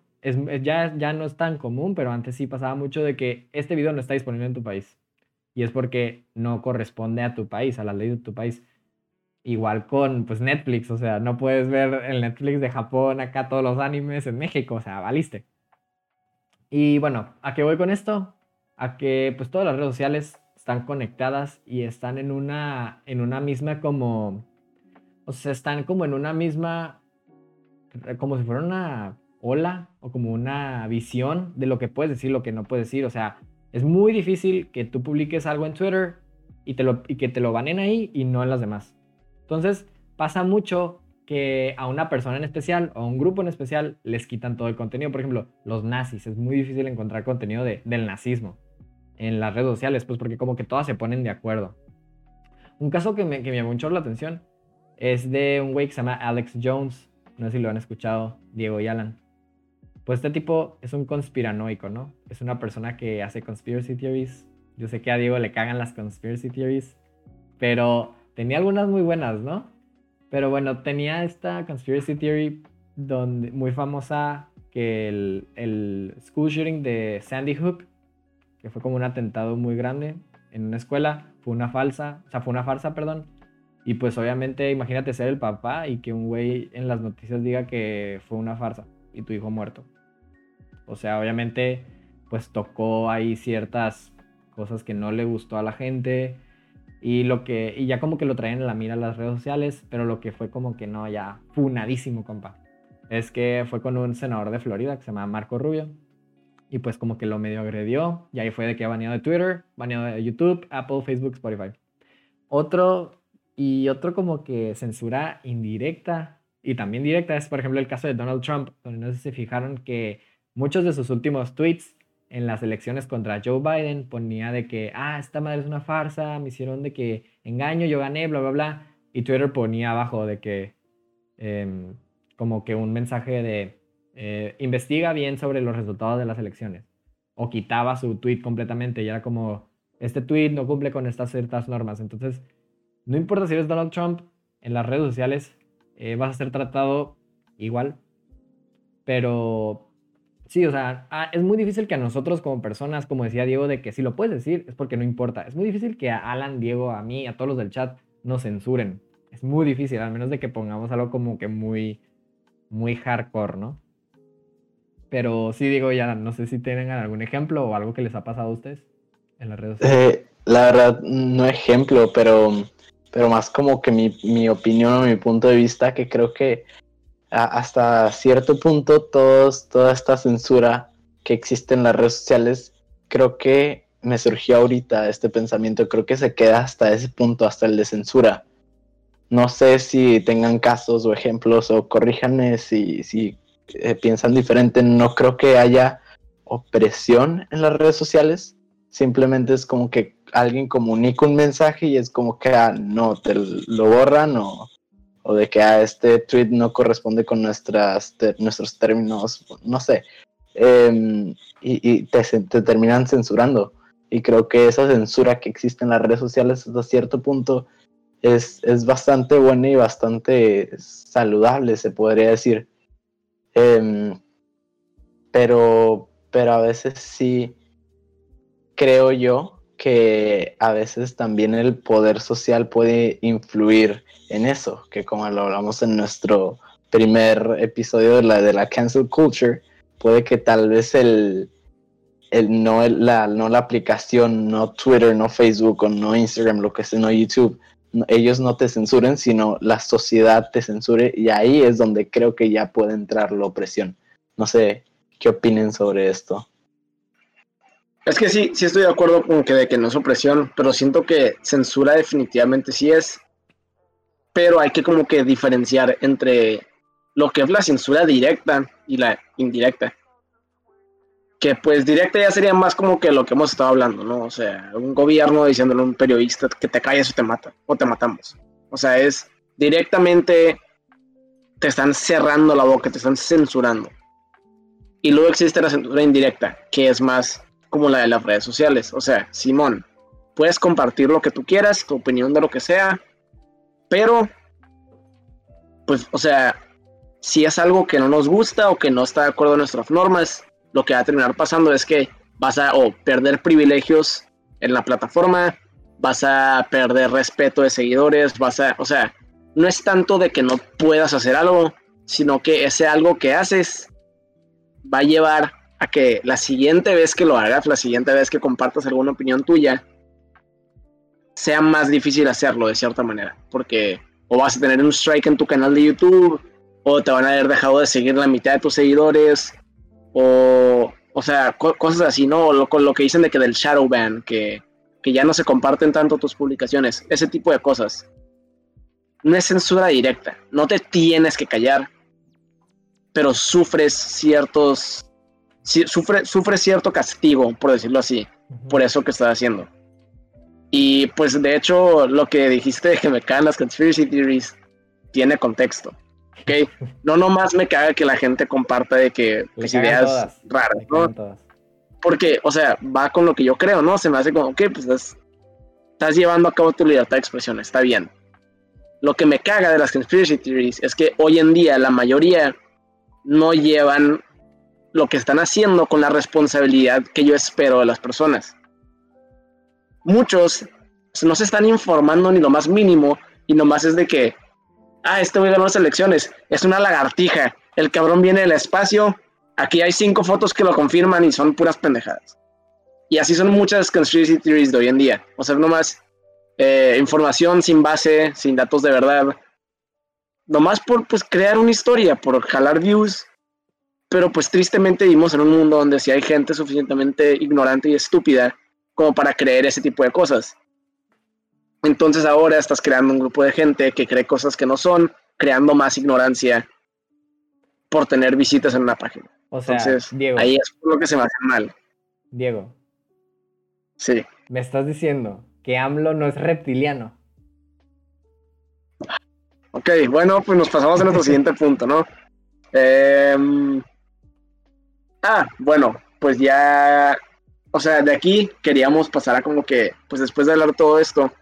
ya, ya no es tan común, pero antes sí pasaba mucho de que este video no está disponible en tu país. Y es porque no corresponde a tu país, a la ley de tu país. Igual con pues Netflix, o sea, no puedes ver el Netflix de Japón acá todos los animes en México, o sea, valiste. Y bueno, ¿a qué voy con esto? A que pues todas las redes sociales están conectadas y están en una, en una misma como, o sea, están como en una misma, como si fuera una hola o como una visión de lo que puedes decir, lo que no puedes decir. O sea, es muy difícil que tú publiques algo en Twitter y, te lo, y que te lo banen ahí y no en las demás. Entonces, pasa mucho que a una persona en especial o a un grupo en especial les quitan todo el contenido. Por ejemplo, los nazis. Es muy difícil encontrar contenido de, del nazismo en las redes sociales, pues porque como que todas se ponen de acuerdo. Un caso que me, que me llamó mucho la atención es de un güey que se llama Alex Jones. No sé si lo han escuchado, Diego y Alan. Pues este tipo es un conspiranoico, ¿no? Es una persona que hace conspiracy theories. Yo sé que a Diego le cagan las conspiracy theories, pero tenía algunas muy buenas, ¿no? Pero bueno, tenía esta conspiracy theory muy famosa que el, el school shooting de Sandy Hook, que fue como un atentado muy grande en una escuela, fue una falsa, o sea, fue una farsa, perdón. Y pues obviamente imagínate ser el papá y que un güey en las noticias diga que fue una farsa y tu hijo muerto. O sea, obviamente, pues tocó ahí ciertas cosas que no le gustó a la gente. Y lo que, y ya como que lo traen en la mira a las redes sociales, pero lo que fue como que no, ya funadísimo, compa. Es que fue con un senador de Florida que se llama Marco Rubio. Y pues como que lo medio agredió. Y ahí fue de que baneado de Twitter, baneado de YouTube, Apple, Facebook, Spotify. Otro, y otro como que censura indirecta y también directa es, por ejemplo, el caso de Donald Trump, donde no sé si se fijaron que muchos de sus últimos tweets en las elecciones contra Joe Biden ponía de que, ah, esta madre es una farsa, me hicieron de que engaño, yo gané, bla, bla, bla. Y Twitter ponía abajo de que, em, como que un mensaje de, eh, investiga bien sobre los resultados de las elecciones. O quitaba su tweet completamente y era como, este tweet no cumple con estas ciertas normas. Entonces, no importa si eres Donald Trump, en las redes sociales eh, vas a ser tratado igual. Pero Sí, o sea, ah, es muy difícil que a nosotros como personas, como decía Diego, de que si lo puedes decir es porque no importa. Es muy difícil que a Alan, Diego, a mí, a todos los del chat nos censuren. Es muy difícil, al menos de que pongamos algo como que muy, muy hardcore, ¿no? Pero sí, Diego, ya no sé si tienen algún ejemplo o algo que les ha pasado a ustedes en las redes sociales. Eh, la verdad, no ejemplo, pero, pero más como que mi, mi opinión o mi punto de vista, que creo que hasta cierto punto toda esta censura que existe en las redes sociales, creo que me surgió ahorita este pensamiento, creo que se queda hasta ese punto, hasta el de censura. No sé si tengan casos o ejemplos o corríjanme si, si eh, piensan diferente, no creo que haya opresión en las redes sociales, simplemente es como que alguien comunica un mensaje y es como que ah, no, te lo borran o o de que ah, este tweet no corresponde con nuestras, nuestros términos, no sé, em, y, te, terminan censurando. Y creo que esa censura que existe en las redes sociales hasta cierto punto es, es bastante buena y bastante saludable, se podría decir. Em, pero, pero a veces sí creo yo que a veces también el poder social puede influir en eso, que como lo hablamos en nuestro primer episodio de la, de la cancel culture, puede que tal vez el, el, no, la, no la aplicación, no Twitter, no Facebook o no Instagram, lo que sea, no YouTube, ellos no te censuren, sino la sociedad te censure y ahí es donde creo que ya puede entrar la opresión. No sé qué opinen sobre esto. Es que sí, sí estoy de acuerdo con que de que no es opresión, pero siento que censura definitivamente sí es. Pero hay que como que diferenciar entre lo que es la censura directa y la indirecta. Que pues directa ya sería más como que lo que hemos estado hablando, ¿no? O sea, un gobierno diciéndole a un periodista que te calles o te mata, o te matamos. O sea, es directamente te están cerrando la boca, te están censurando. Y luego existe la censura indirecta, que es más como la de las redes sociales. O sea, Simón, puedes compartir lo que tú quieras, tu opinión de lo que sea, pero, pues, o sea, si es algo que no nos gusta o que no está de acuerdo a nuestras normas, lo que va a terminar pasando es que vas a o perder privilegios en la plataforma, vas a perder respeto de seguidores, vas a, o sea, no es tanto de que no puedas hacer algo, sino que ese algo que haces va a llevar a que la siguiente vez que lo hagas, la siguiente vez que compartas alguna opinión tuya, sea más difícil hacerlo de cierta manera, porque o vas a tener un strike en tu canal de YouTube, o te van a haber dejado de seguir la mitad de tus seguidores, o, o sea, cosas así, ¿no? lo, lo que dicen de que del shadow ban, que, que ya no se comparten tanto tus publicaciones, ese tipo de cosas. No es censura directa, no te tienes que callar, pero sufres ciertos, sufre, sufre cierto castigo, por decirlo así, por eso que estás haciendo. Y pues de hecho lo que dijiste de que me caen las conspiracy theories tiene contexto. ¿ok? No nomás me caga que la gente comparta de que mis ideas raras, ¿no? Porque, o sea, va con lo que yo creo, ¿no? Se me hace como, ok, pues estás, llevando a cabo tu libertad de expresión, está bien. Lo que me caga de las conspiracy theories es que hoy en día la mayoría no llevan lo que están haciendo con la responsabilidad que yo espero de las personas. Muchos no se están informando ni lo más mínimo y nomás es de que ah, este a ganar las elecciones, es una lagartija, el cabrón viene del espacio, aquí hay cinco fotos que lo confirman y son puras pendejadas. Y así son muchas conspiracy theories de hoy en día. O sea, nomás eh, información sin base, sin datos de verdad. Nomás por pues, crear una historia, por jalar views. Pero pues tristemente vivimos en un mundo donde si hay gente suficientemente ignorante y estúpida como para creer ese tipo de cosas. Entonces ahora estás creando un grupo de gente que cree cosas que no son, creando más ignorancia por tener visitas en una página. O sea, Diego, ahí es lo que se me hace mal. Diego. Sí. Me estás diciendo que AMLO no es reptiliano. Ok, bueno, pues nos pasamos a nuestro siguiente punto, ¿no? Em, ah, bueno, pues ya, o sea, de aquí queríamos pasar a como que, pues después de hablar todo esto,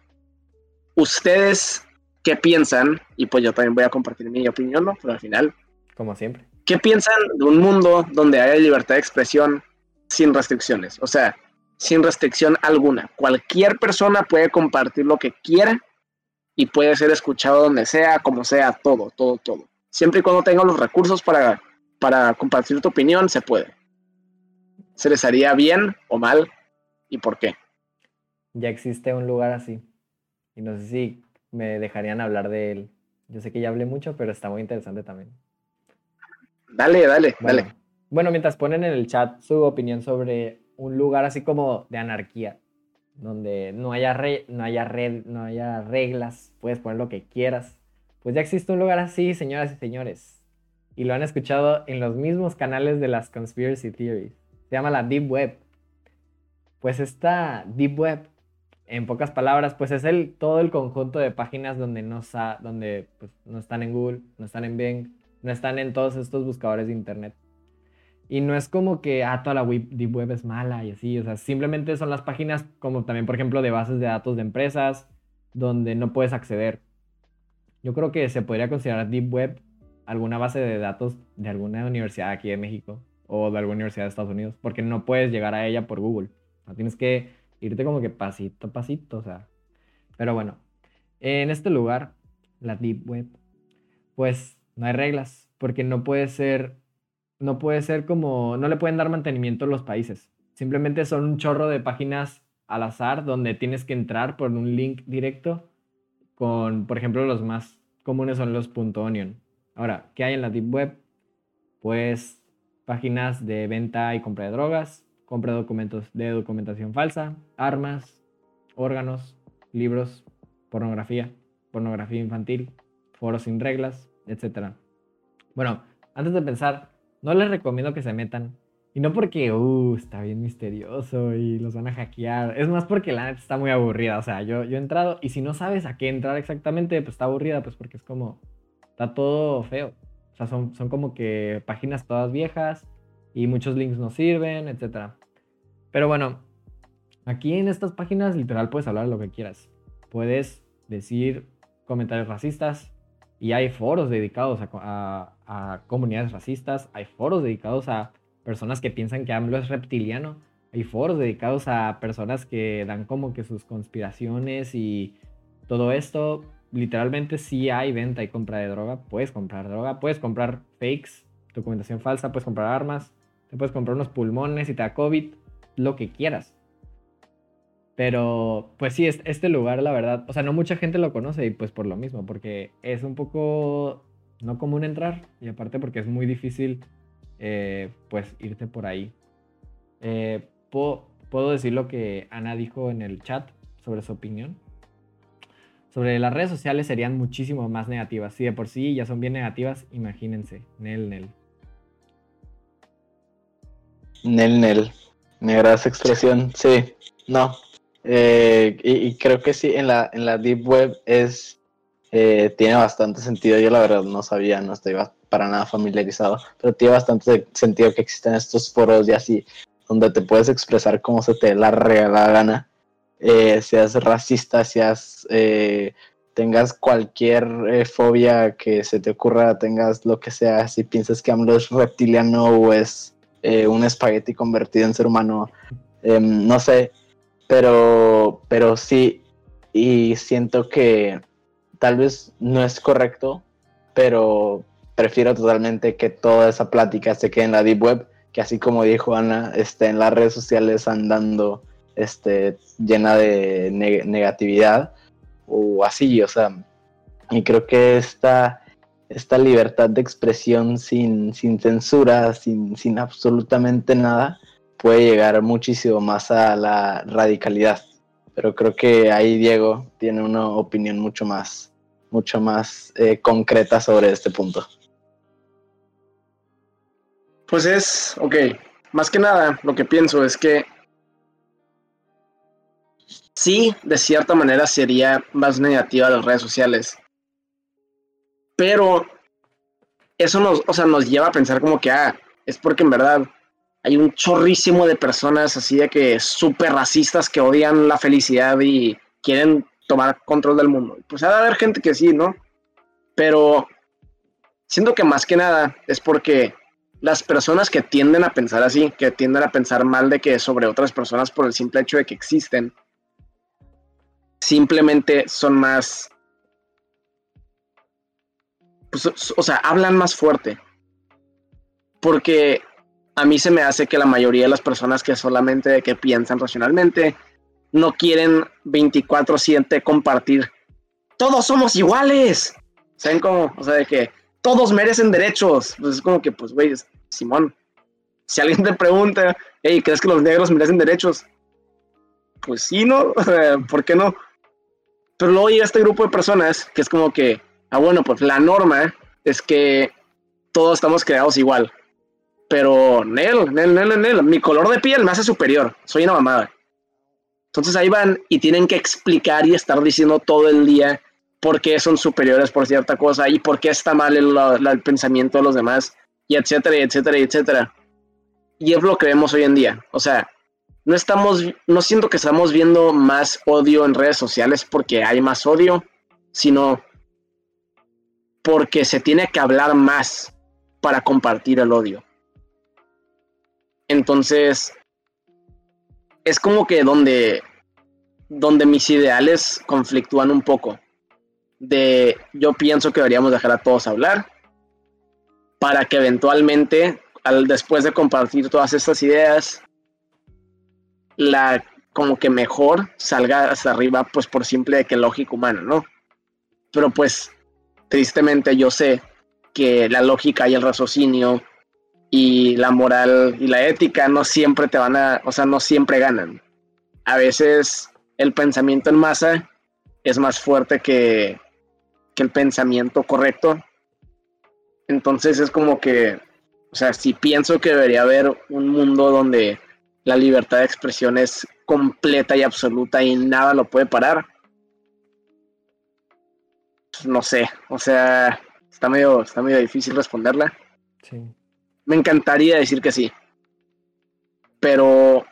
¿Ustedes qué piensan? Y pues yo también voy a compartir mi opinión, ¿no? Pero al final. Como siempre. ¿Qué piensan de un mundo donde haya libertad de expresión sin restricciones? O sea, sin restricción alguna. Cualquier persona puede compartir lo que quiera y puede ser escuchado donde sea, como sea, todo, todo, todo. Siempre y cuando tenga los recursos para, para compartir tu opinión, se puede. ¿Se les haría bien o mal? ¿Y por qué? Ya existe un lugar así. Y no sé si me dejarían hablar de él. Yo sé que ya hablé mucho, pero está muy interesante también. Dale, dale, dale. Bueno, mientras ponen en el chat su opinión sobre un lugar así como de anarquía, donde no haya, no haya, red, no haya reglas, puedes poner lo que quieras. Pues ya existe un lugar así, señoras y señores. Y lo han escuchado en los mismos canales de las conspiracy theories. Se llama la Deep Web. Pues esta Deep Web en pocas palabras, pues es el, todo el conjunto de páginas donde, no, donde pues, no están en Google, no están en Bing, no están en todos estos buscadores de Internet. Y no es como que, ah, toda la web, deep web es mala y así, o sea, simplemente son las páginas como también, por ejemplo, de bases de datos de empresas, donde no puedes acceder. Yo creo que se podría considerar deep web alguna base de datos de alguna universidad aquí de México o de alguna universidad de Estados Unidos, porque no puedes llegar a ella por Google. tienes que irte como que pasito a pasito, o sea. Pero bueno, en este lugar, la Deep Web, pues no hay reglas, porque no puede ser, no puede ser como, no le pueden dar mantenimiento los países. Simplemente son un chorro de páginas al azar donde tienes que entrar por un link directo con, por ejemplo, los más comunes son los .onion. Ahora, ¿qué hay en la Deep Web? Pues páginas de venta y compra de drogas, compra de documentos de documentación falsa, armas, órganos, libros, pornografía, pornografía infantil, foros sin reglas, etc. Bueno, antes de pensar, no les recomiendo que se metan. Y no porque, uh, está bien misterioso y los van a hackear. Es más porque la net está muy aburrida. O sea, yo, yo he entrado y si no sabes a qué entrar exactamente, pues está aburrida, pues porque es como, está todo feo. O sea, son, son como que páginas todas viejas y muchos links no sirven, etc. Pero bueno, aquí en estas páginas literal puedes hablar lo que quieras. Puedes decir comentarios racistas y hay foros dedicados a, comunidades racistas, hay foros dedicados a personas que piensan que AMLO es reptiliano, hay foros dedicados a personas que dan como que sus conspiraciones y todo esto. Literalmente si hay venta y compra de droga, puedes comprar droga, puedes comprar fakes, documentación falsa, puedes comprar armas, te puedes comprar unos pulmones y te da COVID, lo que quieras. Pero, pues sí, este lugar, la verdad, o sea, no mucha gente lo conoce y pues por lo mismo, porque es un poco no común entrar y aparte porque es muy difícil, eh, pues, irte por ahí. Eh, ¿puedo, ¿Puedo decir lo que Ana dijo en el chat sobre su opinión? Sobre las redes sociales serían muchísimo más negativas. Si de por sí ya son bien negativas, imagínense. Nel, Nel. Nel, Nel. Me esa expresión. Sí, no, eh, y, creo que sí, en la, en la Deep Web es, eh, tiene bastante sentido. Yo la verdad no sabía, no estoy para nada familiarizado, pero tiene bastante sentido que existen estos foros y así, donde te puedes expresar como se te la regalada gana, eh, seas racista, seas, tengas cualquier fobia que se te ocurra, tengas lo que sea, si piensas que AMLO es reptiliano o es un espagueti convertido en ser humano, em, no sé, pero, pero sí, y siento que tal vez no es correcto, pero prefiero totalmente que toda esa plática se quede en la Deep Web, que así como dijo Ana, esté en las redes sociales andando este, llena de negatividad o así, o sea, y creo que esta, esta libertad de expresión sin, sin censura, sin, sin absolutamente nada, puede llegar muchísimo más a la radicalidad. Pero creo que ahí Diego tiene una opinión mucho más, mucho más eh, concreta sobre este punto. Pues es, ok, más que nada lo que pienso es que sí, de cierta manera sería más negativa las redes sociales. Pero eso nos, o sea, nos lleva a pensar como que, ah, es porque en verdad hay un chorrísimo de personas así de que súper racistas que odian la felicidad y quieren tomar control del mundo. Pues ha de haber gente que sí, ¿no? Pero siento que más que nada es porque las personas que tienden a pensar así, que tienden a pensar mal de que sobre otras personas por el simple hecho de que existen, simplemente son más, pues, o sea, hablan más fuerte. Porque a mí se me hace que la mayoría de las personas que solamente que piensan racionalmente no quieren 24/7 compartir. Todos somos iguales. ¿Saben cómo? O sea, de que todos merecen derechos. Pues es como que, pues, güey, Simón, si alguien te pregunta, hey, ¿crees que los negros merecen derechos? Pues sí, ¿no? ¿Por qué no? Pero luego llega este grupo de personas que es como que, ah, bueno, pues la norma es que todos estamos creados igual pero Nel, Nel, Nel, Nel, mi color de piel me hace superior, soy una mamada. Entonces ahí van y tienen que explicar y estar diciendo todo el día por qué son superiores por cierta cosa y por qué está mal el, pensamiento de los demás, y etcétera, y etcétera, etcétera. y es lo que vemos hoy en día. O sea, no estamos, no siento que estamos viendo más odio en redes sociales porque hay más odio, sino porque se tiene que hablar más para compartir el odio. Entonces, es como que donde, donde mis ideales conflictúan un poco. De yo pienso que deberíamos dejar a todos hablar para que eventualmente, al, después de compartir todas estas ideas, la como que mejor salga hasta arriba, pues por simple de que lógica humana, ¿no? Pero pues, tristemente yo sé que la lógica y el raciocinio y la moral y la ética no siempre te van a, o sea, no siempre ganan. A veces el pensamiento en masa es más fuerte que, que el pensamiento correcto. Entonces es como que, o sea, si pienso que debería haber un mundo donde la libertad de expresión es completa y absoluta y nada lo puede parar. Pues, no sé, o sea, está medio, está medio difícil responderla. Sí. Me encantaría decir que sí. Pero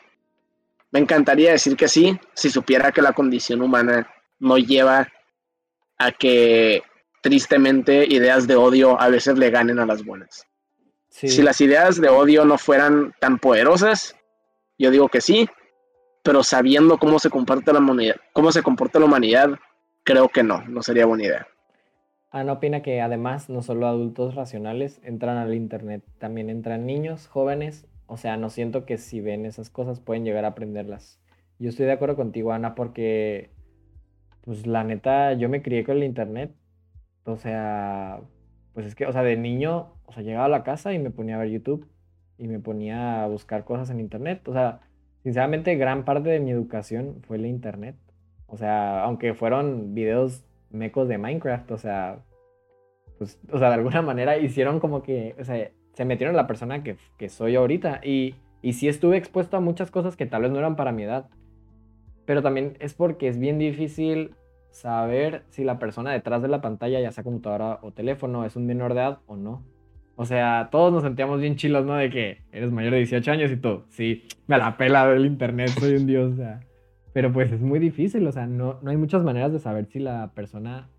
me encantaría decir que sí si supiera que la condición humana no lleva a que tristemente ideas de odio a veces le ganen a las buenas. Si las ideas de odio no fueran tan poderosas, yo digo que sí, pero sabiendo cómo se comporta la humanidad, cómo se comporta la humanidad, creo que no, no sería buena idea. Ana opina que además no solo adultos racionales entran al internet, también entran niños, jóvenes, o sea, no siento que si ven esas cosas pueden llegar a aprenderlas. Yo estoy de acuerdo contigo, Ana, porque pues la neta yo me crié con el internet. O sea, pues es que, o sea, de niño, o sea, llegaba a la casa y me ponía a ver YouTube y me ponía a buscar cosas en internet. O sea, sinceramente, gran parte de mi educación fue el internet. O sea, aunque fueron videos mecos de Minecraft, o sea, pues, o sea, de alguna manera hicieron como que, o sea, se metieron la persona que, que soy ahorita. Y, y sí estuve expuesto a muchas cosas que tal vez no eran para mi edad. Pero también es porque es bien difícil saber si la persona detrás de la pantalla, ya sea computadora o teléfono, es un menor de edad o no. O sea, todos nos sentíamos bien chilos, ¿no? De que eres mayor de 18 años y todo. Sí, me la pela del internet, soy un dios, o sea. Pero pues es muy difícil, o sea, no, no hay muchas maneras de saber si la persona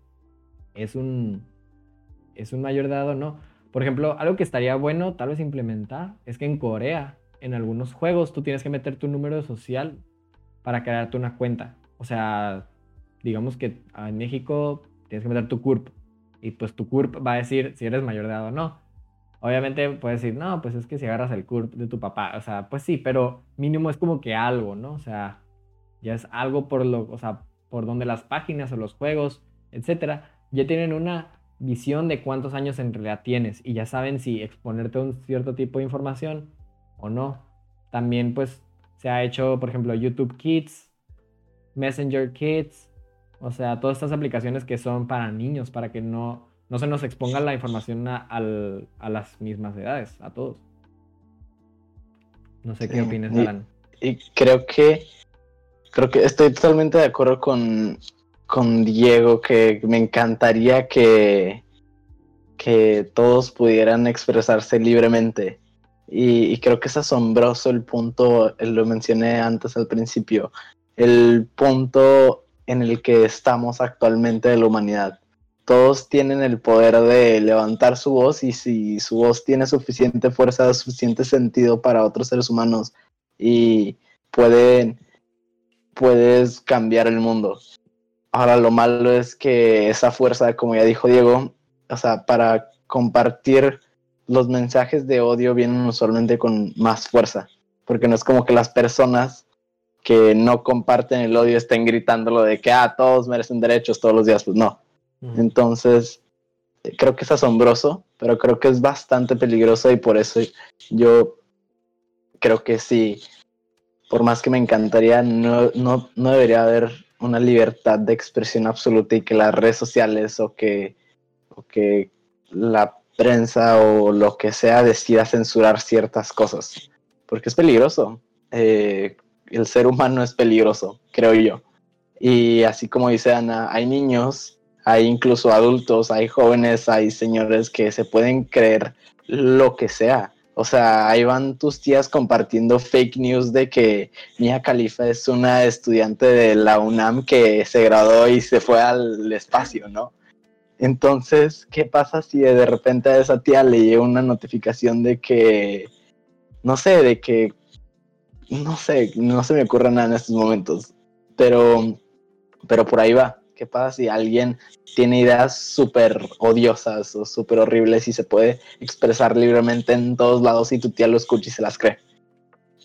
es un, es un mayor de edad o no. Por ejemplo, algo que estaría bueno tal vez implementar es que en Corea, en algunos juegos, tú tienes que meter tu número social para crearte una cuenta. O sea, digamos que en México tienes que meter tu CURP. Y pues tu CURP va a decir si eres mayor de edad o no. Obviamente puedes decir, no, pues es que si agarras el CURP de tu papá, o sea, pues sí, pero mínimo es como que algo, ¿no? O sea, ya es algo por lo, o sea, por donde las páginas o los juegos, etcétera, ya tienen una visión de cuántos años en realidad tienes y ya saben si exponerte a un cierto tipo de información o no. También pues se ha hecho, por ejemplo, YouTube Kids, Messenger Kids, o sea, todas estas aplicaciones que son para niños, para que no no se nos exponga la información a, las mismas edades, a todos. No sé qué opinas, Alan. Y creo que creo que estoy totalmente de acuerdo con, con Diego, que me encantaría que, que todos pudieran expresarse libremente. Y, y, creo que es asombroso el punto, lo mencioné antes al principio, el punto en el que estamos actualmente de la humanidad todos tienen el poder de levantar su voz y si su voz tiene suficiente fuerza, suficiente sentido para otros seres humanos y pueden, puedes cambiar el mundo. Ahora lo malo es que esa fuerza, como ya dijo Diego, o sea, para compartir los mensajes de odio vienen usualmente con más fuerza, porque no es como que las personas que no comparten el odio estén gritándolo de que, ah, todos merecen derechos todos los días, pues no entonces, creo que es asombroso, pero creo que es bastante peligroso y por eso yo creo que sí, por más que me encantaría, no, no, no debería haber una libertad de expresión absoluta y que las redes sociales o que, o que la prensa o lo que sea decida censurar ciertas cosas, porque es peligroso. Eh, el ser humano es peligroso, creo yo. Y así como dice Ana, hay niños hay incluso adultos, hay jóvenes, hay señores que se pueden creer lo que sea O sea, ahí van tus tías compartiendo fake news de que Mia Khalifa es una estudiante de la UNAM que se graduó y se fue al espacio, ¿no? Entonces, ¿qué pasa si de repente a esa tía le llega una notificación de que, no sé, de que, no sé, no se me ocurre nada en estos momentos, pero, pero por ahí va. ¿Qué pasa si alguien tiene ideas súper odiosas o súper horribles y se puede expresar libremente en todos lados y tu tía lo escucha y se las cree?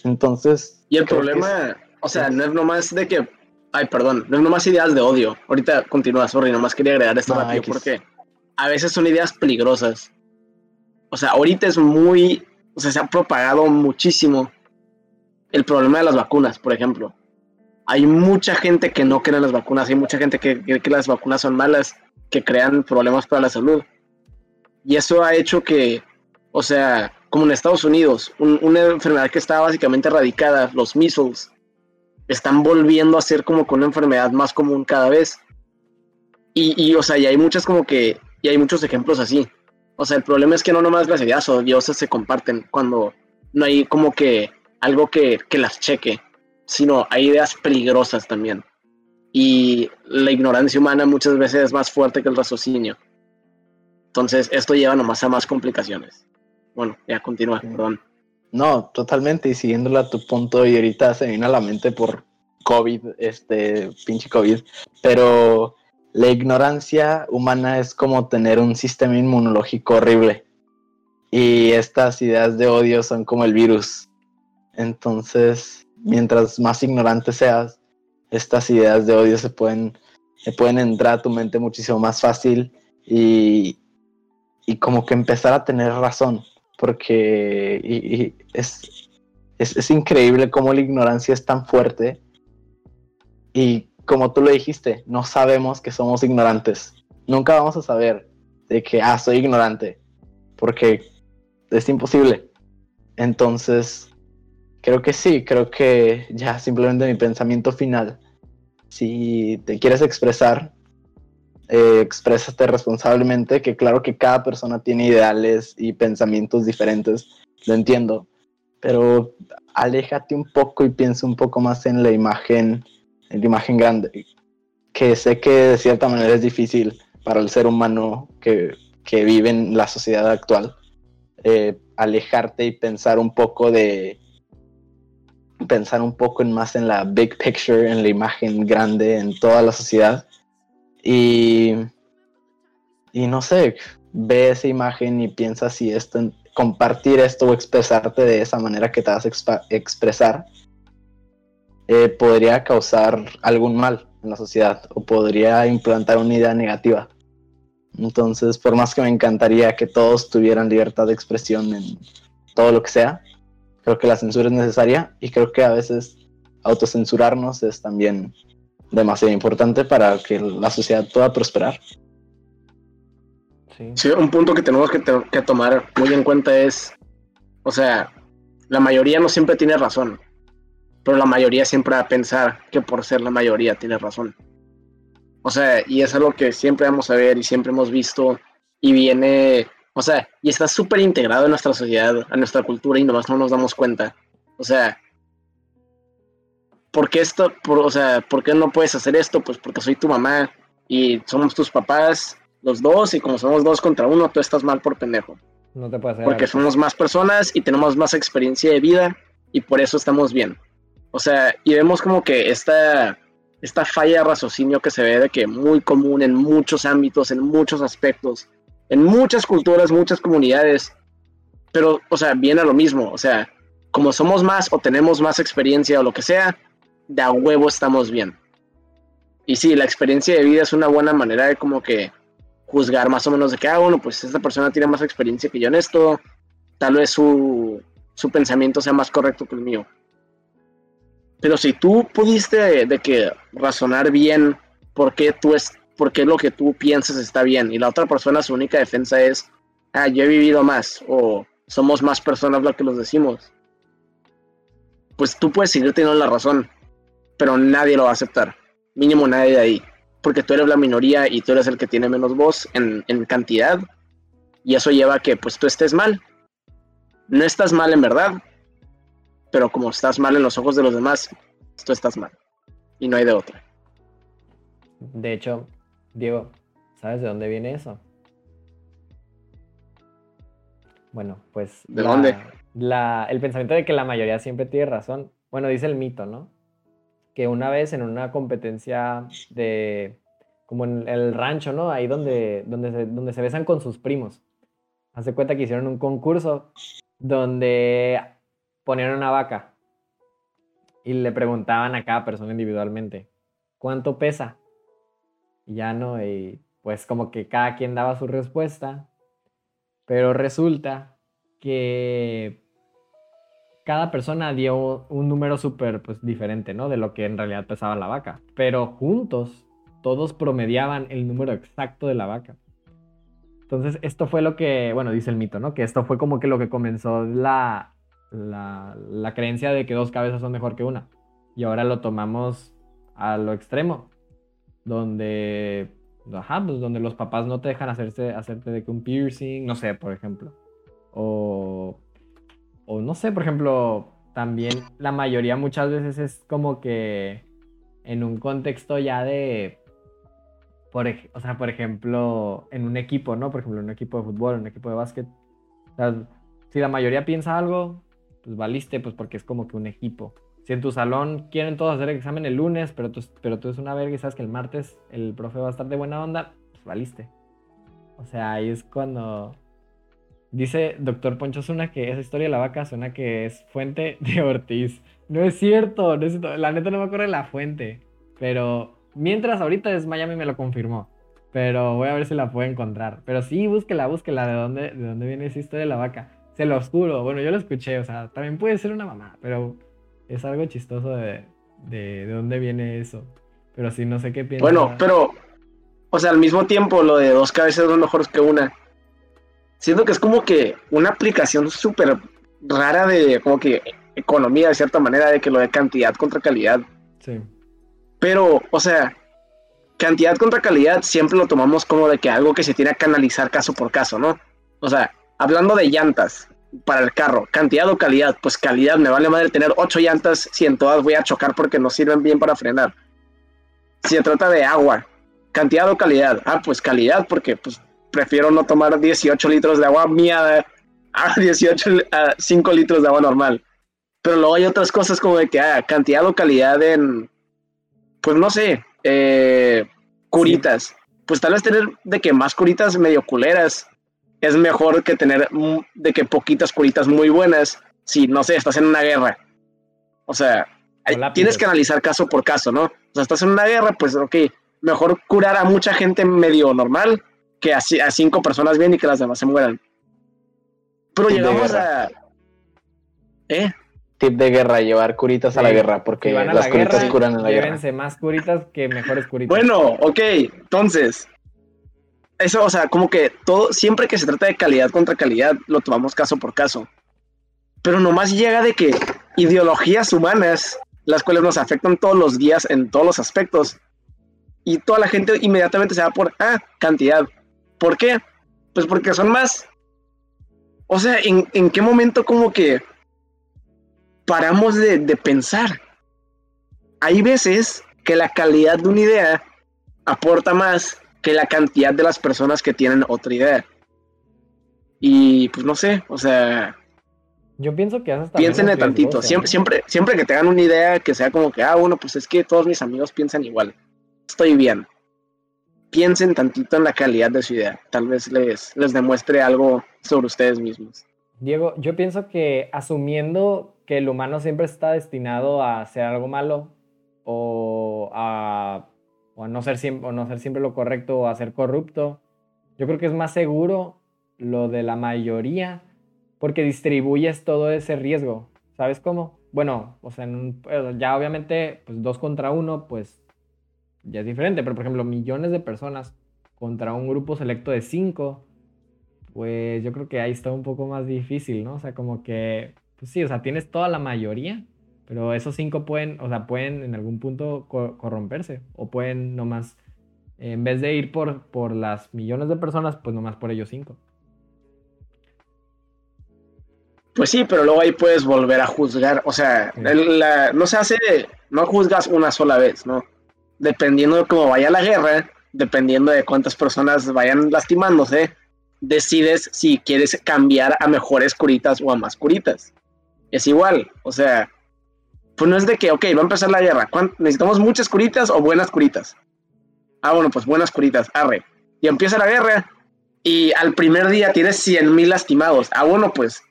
Entonces... Y el problema, o sea, no es nomás de que... Ay, perdón, no es nomás ideas de odio. Ahorita continúa, sorry, nomás quería agregar esto no, rápido porque a veces son ideas peligrosas. O sea, ahorita es muy... O sea, se ha propagado muchísimo el problema de las vacunas, por ejemplo hay mucha gente que no cree en las vacunas, hay mucha gente que cree que las vacunas son malas, que crean problemas para la salud. Y eso ha hecho que, o sea, como en Estados Unidos, una enfermedad que estaba básicamente erradicada, los measles, están volviendo a ser como una enfermedad más común cada vez. Y, y, o sea, y hay muchas como que, y hay muchos ejemplos así. O sea, el problema es que no nomás las ideas odiosas se comparten cuando no hay como que algo que, que las cheque sino hay ideas peligrosas también. Y la ignorancia humana muchas veces es más fuerte que el raciocinio. Entonces, esto lleva nomás a más complicaciones. Bueno, ya continúa, perdón. No, totalmente. Y siguiéndolo a tu punto, y ahorita se viene a la mente por COVID, este pinche COVID, pero la ignorancia humana es como tener un sistema inmunológico horrible. Y estas ideas de odio son como el virus. Entonces, mientras más ignorante seas, estas ideas de odio se pueden, se pueden entrar a tu mente muchísimo más fácil y, y como que empezar a tener razón, porque es, es, es increíble cómo la ignorancia es tan fuerte y como tú lo dijiste, no sabemos que somos ignorantes. Nunca vamos a saber de que, ah, soy ignorante, porque es imposible. Entonces, Creo que sí, creo que ya simplemente mi pensamiento final. Si te quieres expresar, eh, exprésate responsablemente, que claro que cada persona tiene ideales y pensamientos diferentes, lo entiendo, pero aléjate un poco y piensa un poco más en la imagen, en la imagen grande, que sé que de cierta manera es difícil para el ser humano que, que vive en la sociedad actual, eh, alejarte y pensar un poco de pensar un poco en más en la big picture, en la imagen grande, en toda la sociedad. Y, y no sé, ve esa imagen y piensa si esto, compartir esto o expresarte de esa manera que te vas a expresar eh, podría causar algún mal en la sociedad o podría implantar una idea negativa. Entonces, por más que me encantaría que todos tuvieran libertad de expresión en todo lo que sea, creo que la censura es necesaria y creo que a veces autocensurarnos es también demasiado importante para que la sociedad pueda prosperar. Sí, un punto que tenemos que, que tomar muy en cuenta es, o sea, la mayoría no siempre tiene razón, pero la mayoría siempre va a pensar que por ser la mayoría tiene razón. O sea, y es algo que siempre vamos a ver y siempre hemos visto y viene o sea, y está súper integrado en nuestra sociedad, a nuestra cultura y nomás no nos damos cuenta. O sea, ¿por qué esto? o sea, ¿por qué no puedes hacer esto? Pues porque soy tu mamá y somos tus papás, los dos, y como somos dos contra uno, tú estás mal por pendejo. No te puedes Porque somos más personas y tenemos más experiencia de vida y por eso estamos bien. O sea, y vemos como que esta, esta falla de raciocinio que se ve de que muy común en muchos ámbitos, en muchos aspectos en muchas culturas, muchas comunidades, pero, o sea, viene a lo mismo, o sea, como somos más o tenemos más experiencia o lo que sea, de a huevo estamos bien. Y sí, la experiencia de vida es una buena manera de como que juzgar más o menos de que, ah, bueno, pues esta persona tiene más experiencia que yo en esto, tal vez su, su pensamiento sea más correcto que el mío. Pero si tú pudiste de, que razonar bien por qué tú, es, porque lo que tú piensas está bien y la otra persona su única defensa es, ah, yo he vivido más o somos más personas lo que los decimos. Pues tú puedes seguir teniendo la razón, pero nadie lo va a aceptar, mínimo nadie de ahí, porque tú eres la minoría y tú eres el que tiene menos voz en, cantidad y eso lleva a que pues tú estés mal. no estás mal en verdad, pero como estás mal en los ojos de los demás, tú estás mal. Y no hay de otra. De hecho, Diego, ¿sabes de dónde viene eso? Bueno, pues... ¿De dónde? La, el pensamiento de que la mayoría siempre tiene razón. Bueno, dice el mito, ¿no? Que una vez en una competencia de... Como en el rancho, ¿no? Ahí donde, donde, se, donde se besan con sus primos. Hace cuenta que hicieron un concurso donde ponían una vaca y le preguntaban a cada persona individualmente, ¿cuánto pesa? Ya no, y pues como que cada quien daba su respuesta, pero resulta que cada persona dio un número súper pues, diferente, ¿no? De lo que en realidad pesaba la vaca, pero juntos todos promediaban el número exacto de la vaca. Entonces, esto fue lo que, bueno, dice el mito, ¿no? Que esto fue como que lo que comenzó la, la, creencia de que dos cabezas son mejor que una. Y ahora lo tomamos a lo extremo, donde, ajá, pues donde los papás no te dejan hacerse, hacerte de que un piercing, no sé, por ejemplo. O, o no sé, por ejemplo, también la mayoría muchas veces es como que en un contexto ya de, por, o sea, por ejemplo, en un equipo, ¿no? Por ejemplo, en un equipo de fútbol, en un equipo de básquet. Si la mayoría piensa algo, pues valiste, pues porque es como que un equipo. Si en tu salón quieren todos hacer el examen el lunes, pero tú, pero tú es una verga y sabes que el martes el profe va a estar de buena onda, pues valiste. O sea, ahí es cuando dice doctor Poncho Zuna que esa historia de la vaca suena que es fuente de Ortiz. No es cierto, no es cierto. la neta no me acuerdo de la fuente, pero mientras ahorita es Miami me lo confirmó. Pero voy a ver si la puedo encontrar. Pero sí, búsquela, búsquela de dónde, de dónde viene esa historia de la vaca. Se lo oscuro. Bueno, yo lo escuché, o sea, también puede ser una mamá, pero es algo chistoso de, de, dónde viene eso. Pero sí, no sé qué piensa. Bueno, pero, o sea, al mismo tiempo, lo de dos cabezas son mejores que una. Siento que es como que una aplicación súper rara de, como que, economía de cierta manera, de que lo de cantidad contra calidad. Sí. Pero, o sea, cantidad contra calidad siempre lo tomamos como de que algo que se tiene que analizar caso por caso, ¿no? O sea, hablando de llantas, para el carro, cantidad o calidad, pues calidad, me vale madre tener ocho llantas si en todas voy a chocar porque no sirven bien para frenar. Si se trata de agua, cantidad o calidad, ah, pues calidad porque pues prefiero no tomar 18 litros de agua mía a 18 a 5 litros de agua normal. Pero luego hay otras cosas como de que ah, cantidad o calidad en, pues no sé, eh, curitas. Pues tal vez tener de que más curitas medio culeras es mejor que tener de que poquitas curitas muy buenas si, no sé, estás en una guerra. O sea, tienes que analizar caso por caso, ¿no? O sea, estás en una guerra, pues, ok, mejor curar a mucha gente medio normal que a, a cinco personas bien y que las demás se mueran. Pero llegamos a... ¿Eh? Tip de guerra, llevar curitas a la guerra, porque las curitas curan en la guerra. Llévense más curitas que mejores curitas. Bueno, ok, entonces, eso, o sea, como que todo, siempre que se trata de calidad contra calidad, lo tomamos caso por caso. Pero nomás llega de que ideologías humanas, las cuales nos afectan todos los días en todos los aspectos, y toda la gente inmediatamente se va por, ah, cantidad. ¿Por qué? Pues porque son más. O sea, ¿en, en qué momento como que paramos de, de pensar? Hay veces que la calidad de una idea aporta más que la cantidad de las personas que tienen otra idea. Y pues no sé, o sea... Yo pienso que hasta Piénsenle tantito, siempre, siempre, siempre que tengan una idea que sea como que, ah, bueno, pues es que todos mis amigos piensan igual. Estoy bien. Piensen tantito en la calidad de su idea. Tal vez les, les demuestre algo sobre ustedes mismos. Diego, yo pienso que asumiendo que el humano siempre está destinado a hacer algo malo o a o no ser siempre, no ser siempre lo correcto o a ser corrupto. Yo creo que es más seguro lo de la mayoría porque distribuyes todo ese riesgo. ¿Sabes cómo? Bueno, o sea, eh, ya obviamente, pues dos contra uno, pues ya es diferente, pero por ejemplo, millones de personas contra un grupo selecto de cinco, pues yo creo que ahí está un poco más difícil, ¿no? O sea, como que, pues sí, o sea, tienes toda la mayoría, pero esos cinco pueden, o sea, pueden en algún punto corromperse o pueden nomás, en vez de ir por, por las millones de personas, pues nomás por ellos cinco. Pues sí, pero luego ahí puedes volver a juzgar. O sea, no se hace, no juzgas una sola vez, ¿no? Dependiendo de cómo vaya la guerra, dependiendo de cuántas personas vayan lastimándose, decides si quieres cambiar a mejores curitas o a más curitas. Es igual, o sea, pues no es de que, ok, va a empezar la guerra, ¿necesitamos muchas curitas o buenas curitas? Ah, bueno, pues buenas curitas, arre. Y empieza la guerra y al primer día tienes 100 mil lastimados. Ah, bueno, pues.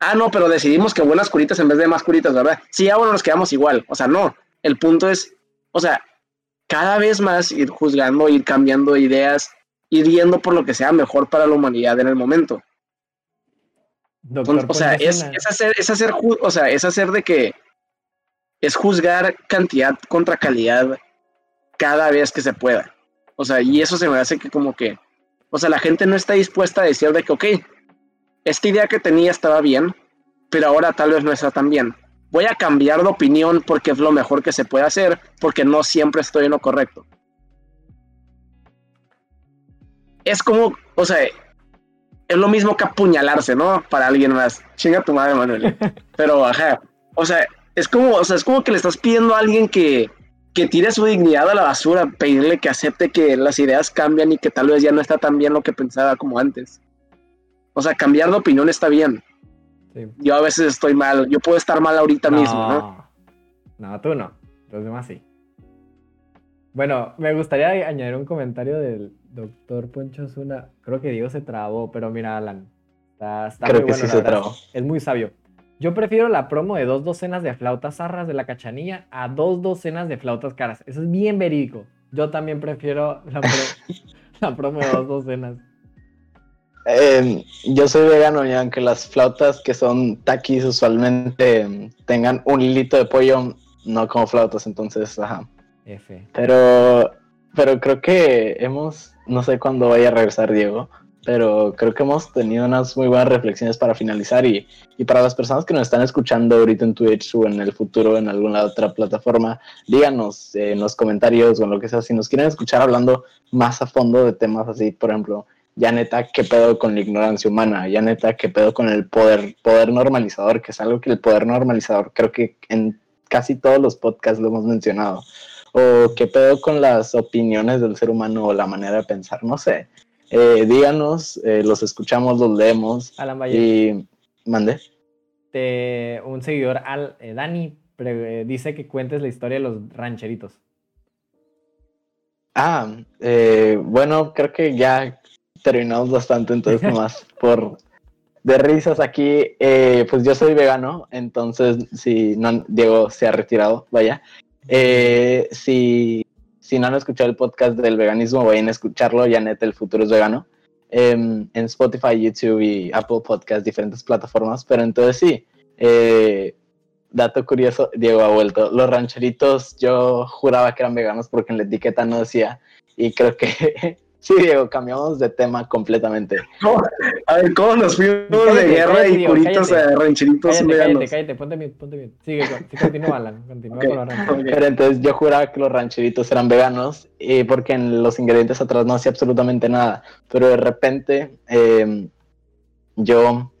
Ah, no, pero decidimos que buenas curitas en vez de más curitas, ¿verdad? Sí, ah, bueno, nos quedamos igual. O sea, no. El punto es, o sea, cada vez más ir juzgando, ir cambiando ideas, ir viendo por lo que sea mejor para la humanidad en el momento. o sea, es, hacer, es hacer, o sea, es hacer de que es juzgar cantidad contra calidad cada vez que se pueda. O sea, y eso se me hace que como que, o sea, la gente no está dispuesta a decir de que, ok, esta idea que tenía estaba bien, pero ahora tal vez no está tan bien voy a cambiar de opinión porque es lo mejor que se puede hacer, porque no siempre estoy en lo correcto. Es como, o sea, es lo mismo que apuñalarse, ¿no? Para alguien más. Chinga tu madre, Manuel. Pero, ajá. O sea, es como, o sea, es como que le estás pidiendo a alguien que, que tire su dignidad a la basura, pedirle que acepte que las ideas cambian y que tal vez ya no está tan bien lo que pensaba como antes. O sea, cambiar de opinión está bien. Yo a veces estoy mal, yo puedo estar mal ahorita mismo, ¿no? No, tú no, los demás sí. Bueno, me gustaría añadir un comentario del doctor Poncho Zuna. Creo que Diego se trabó, pero mira, Alan, está, Creo que sí se trabó. Es muy sabio. Yo prefiero la promo de dos docenas de flautas zarras de la cachanilla a dos docenas de flautas caras. Eso es bien verídico. Yo también prefiero la, la promo de dos docenas. Em, yo soy vegano y aunque las flautas que son taquis usualmente em, tengan un hilito de pollo, no como flautas, entonces, ajá. F. Pero, pero creo que hemos, no sé cuándo vaya a regresar Diego, pero creo que hemos tenido unas muy buenas reflexiones para finalizar y, y, para las personas que nos están escuchando ahorita en Twitch o en el futuro en alguna otra plataforma, díganos en los comentarios o en lo que sea, si nos quieren escuchar hablando más a fondo de temas así, por ejemplo, ya neta, ¿qué pedo con la ignorancia humana? Ya neta, ¿qué pedo con el poder, poder normalizador? Que es algo que el poder normalizador creo que en casi todos los podcasts lo hemos mencionado. O qué pedo con las opiniones del ser humano o la manera de pensar, no sé. Eh, díganos, eh, los escuchamos, los leemos. y mande. un seguidor, al, eh, Dani, dice que cuentes la historia de los rancheritos. Ah, bueno, creo que ya terminamos bastante, entonces nomás por de risas aquí, eh, pues yo soy vegano, entonces si no, Diego se ha retirado, vaya. Si, si no han escuchado el podcast del veganismo, vayan a escucharlo, ya neta, el futuro es vegano. Em, en Spotify, YouTube y Apple Podcast, diferentes plataformas, pero entonces sí, eh, dato curioso, Diego ha vuelto. Los rancheritos yo juraba que eran veganos porque en la etiqueta no decía, y creo que Sí, Diego, cambiamos de tema completamente. A ver, ¿cómo nos fuimos de guerra y curitos a rancheritos cállate, cállate, cállate, ponte bien, ponte bien. Sigue, sí, continúa, Alan, continúa con los rancheritos. Pero entonces yo juraba que los rancheritos eran veganos y porque en los ingredientes atrás no hacía absolutamente nada. Pero de repente em, yo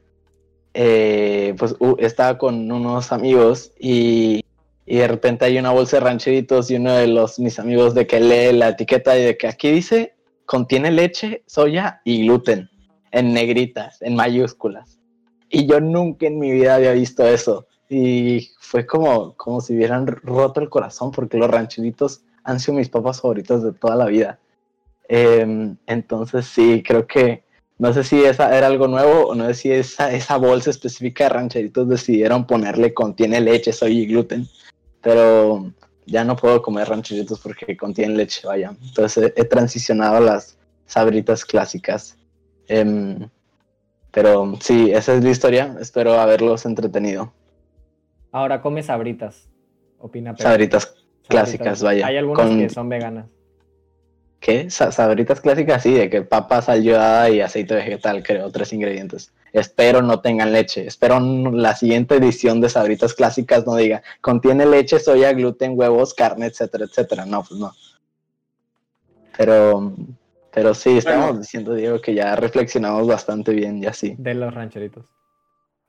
eh, pues estaba con unos amigos y y de repente hay una bolsa de rancheritos y uno de los mis amigos de que lee la etiqueta y de que aquí dice contiene leche, soya y gluten en negritas, en mayúsculas. Y yo nunca en mi vida había visto eso. Y fue como, como si hubieran roto el corazón porque los rancheritos han sido mis papas favoritos de toda la vida. Em, entonces sí, creo que no sé si esa era algo nuevo o no sé si esa, esa bolsa específica de rancheritos decidieron ponerle contiene leche, soya y gluten. Pero ya no puedo comer rancheritos porque contienen leche, vaya. Entonces he, transicionado a las sabritas clásicas. Em, pero sí, esa es la historia. Espero haberlos entretenido. Ahora come sabritas. Opina. Sabritas, clásicas, vaya. Hay algunas que son veganas. ¿Qué? Sabritas clásicas, sí, de que papa, sal y aceite vegetal, creo, tres ingredientes. Espero no tengan leche. Espero la siguiente edición de Sabritas clásicas no diga, contiene leche, soya, gluten, huevos, carne, etcétera, etcétera. No, pues no. Pero, pero sí, estamos diciendo, Diego, que ya reflexionamos bastante bien, ya sí. De los rancheritos.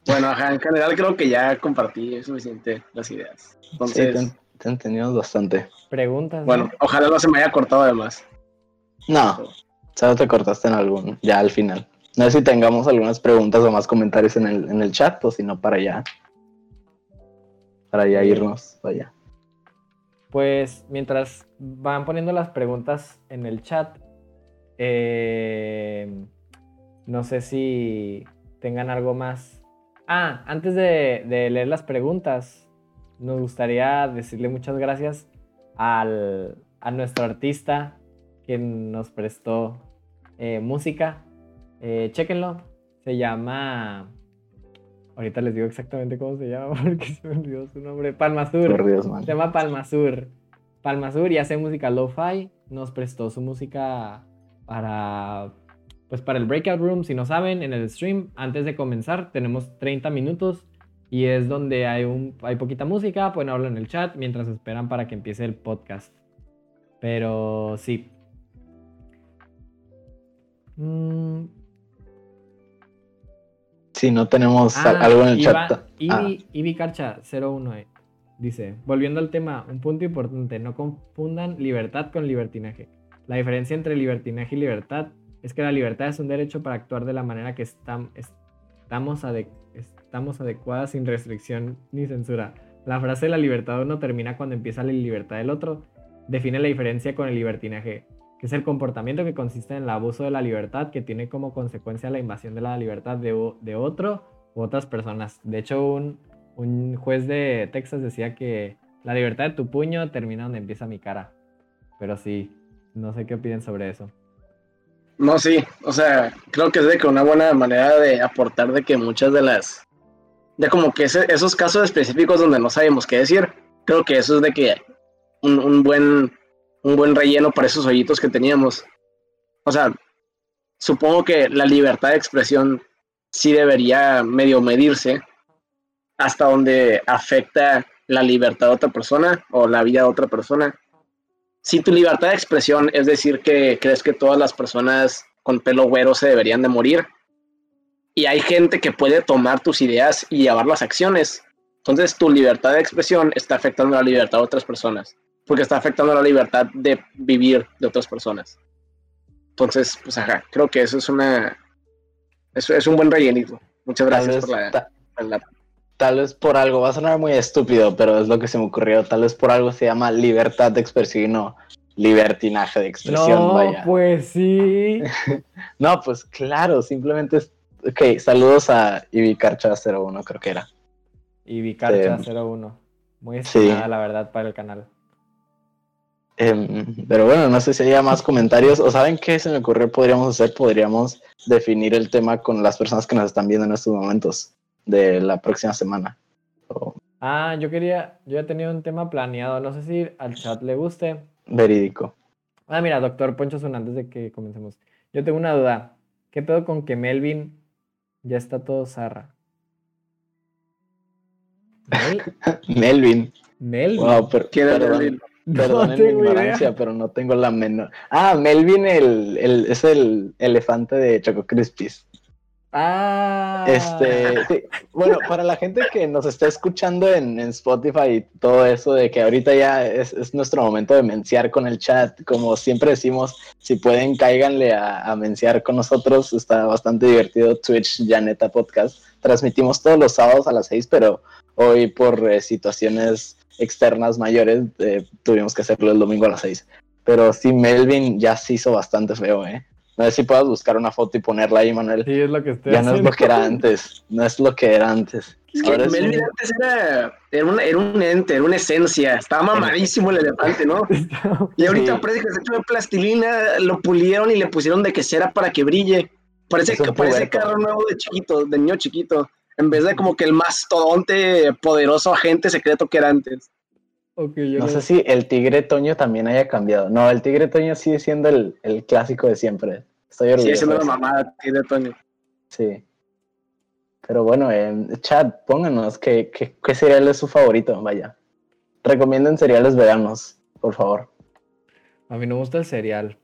Bueno, ajá, en general creo que ya compartí suficiente las ideas. Entonces, Sí, te, te entendimos bastante. Preguntas. ¿no? bueno, ojalá no se me haya cortado además. No, solo te cortaste en algún, ya al final. No sé si tengamos algunas preguntas o más comentarios en el, en el chat o si no para ya. Para ya irnos, vaya. Pues mientras van poniendo las preguntas en el chat, eh, no sé si tengan algo más. Ah, antes de, de leer las preguntas, nos gustaría decirle muchas gracias al, a nuestro artista que nos prestó eh, música. Eh, chéquenlo, se llama... Ahorita les digo exactamente cómo se llama porque se me olvidó su nombre. Palmasur. Dios. Se llama Palmasur. Palmasur y hace música lo-fi. Nos prestó su música para pues para el breakout room. Si no saben, en el stream, antes de comenzar, tenemos 30 minutos y es donde hay un hay poquita música, pueden hablar en el chat mientras esperan para que empiece el podcast. Pero sí. Mm, Si no tenemos Ah, algo en el chat. Ivi, Ah, Ivi Carcha 01 eh, dice, volviendo al tema, un punto importante, no confundan libertad con libertinaje. La diferencia entre libertinaje y libertad es que la libertad es un derecho para actuar de la manera que estam- estamos, ade- estamos adecuadas sin restricción ni censura. La frase la libertad de uno termina cuando empieza la libertad del otro. Define la diferencia con el libertinaje, que es el comportamiento que consiste en el abuso de la libertad que tiene como consecuencia la invasión de la libertad de, de otro u otras personas. De hecho, un, un juez de Texas decía que la libertad de tu puño termina donde empieza mi cara. Pero sí, no sé qué opinen sobre eso. No, sí, o sea, creo que es de que una buena manera de aportar de que muchas de las, de como que esos casos específicos donde no sabemos qué decir, creo que eso es de que un, un buen, un buen relleno para esos hoyitos que teníamos. O sea, supongo que la libertad de expresión sí debería medio medirse hasta donde afecta la libertad de otra persona o la vida de otra persona si tu libertad de expresión es decir que crees que todas las personas con pelo güero se deberían de morir y hay gente que puede tomar tus ideas y llevar las acciones, entonces tu libertad de expresión está afectando la libertad de otras personas, porque está afectando la libertad de vivir de otras personas. Entonces, pues ajá, creo que eso es una eso es un buen rellenito. Muchas gracias vez, por la, ta- por la- tal vez por algo, va a sonar muy estúpido, pero es lo que se me ocurrió. Tal vez por algo se llama libertad de expresión y no libertinaje de expresión. No, vaya. pues sí. No, pues claro, simplemente es. Ok, saludos a Ibicarcha01, creo que era. Y Vicarcha Sí. 01. Muy Sí. estimada, la verdad, para el canal. Em, pero bueno, no sé si haya más comentarios. ¿O saben qué se me ocurrió? Podríamos hacer, podríamos definir el tema con las personas que nos están viendo en estos momentos de la próxima semana. Ah, yo quería, yo ya tenía un tema planeado. No sé si al chat le guste. verídico. Ah, mira, doctor Poncho Zun, antes de que comencemos. Yo tengo una duda. ¿Qué pedo con que Melvin ya está todo zarra? ¿Mel? Melvin. ¿Melvin? Wow, per- ¿Quién era perdón, Melvin? no perdonen mi ignorancia, idea. pero no tengo la menor. Ah, Melvin el, el- es el elefante de Choco Crispies. Ah. Este, sí. Bueno, para la gente que nos está escuchando en, en Spotify y todo eso, de que ahorita ya es, es nuestro momento de menciar con el chat, como siempre decimos, si pueden, cáiganle a, a menciar con nosotros, está bastante divertido Twitch Janeta Podcast. Transmitimos todos los sábados a las 6, pero hoy por eh, situaciones externas mayores eh, tuvimos que hacerlo el domingo a las 6. Pero sí, Melvin ya se hizo bastante feo, ¿eh? No sé si puedas buscar una foto y ponerla ahí, Manuel. Sí, es lo que estoy Ya no es lo haciendo. que era antes, no es lo que era antes. Es que Ahora es Melvin un- antes era, era, un, era un ente, era una esencia. Estaba mamadísimo el elefante, ¿no? Y ahorita Sí. parece que se echó de plastilina, lo pulieron y le pusieron de quesera para que brille. Parece que parece carro nuevo de chiquito, de niño chiquito. En vez de como que el mastodonte poderoso agente secreto que era antes. No no- sé si el tigre Toño también haya cambiado. No, el tigre Toño sigue siendo el, el clásico de siempre. Estoy orgulloso. Sigue siendo la eso. mamada de Toño. Sí. Pero bueno, en chat, pónganos qué, qué, qué cereal es su favorito, vaya. Recomienden cereales veganos, por favor. A mí no me gusta el cereal.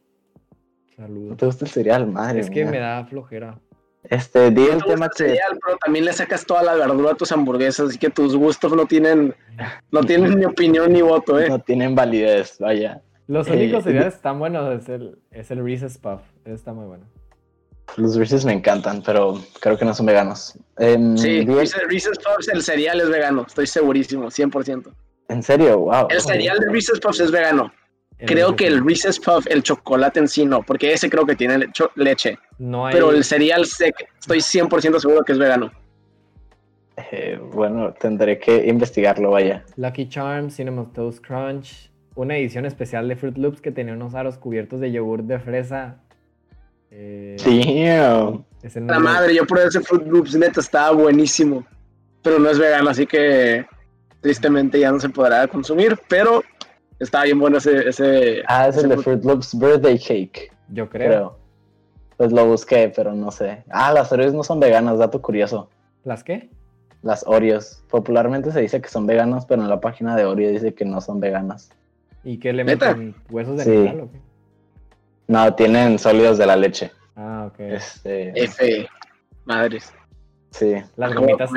¿No Saludos. te gusta el cereal? Madre Es que me da flojera. Este, di No el tema que... cereal, pero también le sacas toda la verdura a tus hamburguesas, así que tus gustos no tienen, no tienen ni opinión ni voto, ¿eh? no tienen validez, vaya. Los Eh, únicos de- cereales que están buenos es el, es el Reese's Puff. Está muy bueno. Los Reese's me encantan, pero creo que no son veganos. Em, Sí, di el- Reese's, Reese's Puffs, el cereal es vegano, estoy segurísimo, 100%. En serio, wow. El cereal de Reese's Puffs es vegano. Creo que el. Reese's Puff, el chocolate en sí no, porque ese creo que tiene lecho- leche. No hay... Pero el cereal que- estoy 100% seguro que es vegano. Eh, bueno, tendré que investigarlo, vaya. Lucky Charms, Cinnamon Toast Crunch, una edición especial de Fruit Loops que tenía unos aros cubiertos de yogur de fresa. Eh, Damn. ese no La madre, yo probé ese Fruit Loops, neta, estaba buenísimo. Pero no es vegano, así que tristemente ya no se podrá consumir, pero estaba bien bueno ese... ese Ah, es el ese de Fruit- Fruit Loops Birthday Cake, Yo creo. creo. Pues lo busqué, pero no sé. Ah, las Oreos no son veganas, dato curioso. ¿Las qué? Las Oreos. Popularmente se dice que son veganas, pero en la página de Oreo dice que no son veganas. ¿Y qué le ¿Neta? meten? ¿Huesos de Sí. animal o qué? No, tienen sólidos de la leche. Ah, ok. Este, F, madres. Sí. Las de gomitas,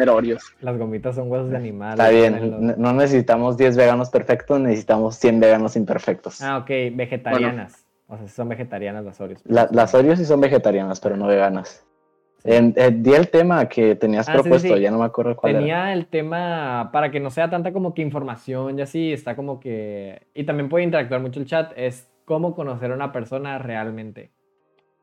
las gomitas son huesos de animal. Está bien, no necesitamos 10 veganos perfectos, necesitamos 100 veganos imperfectos. Ah, ok, vegetarianas. O sea, son vegetarianas las Oreos. La- las Oreos sí son vegetarianas, pero no veganas. En- eh, di el tema que tenías Ah, sí, sí, propuesto, sí. ya no me acuerdo cuál era. Tenía el tema, para que no sea tanta como que información y así, está como que... Y también puede interactuar mucho el chat, es cómo conocer a una persona realmente.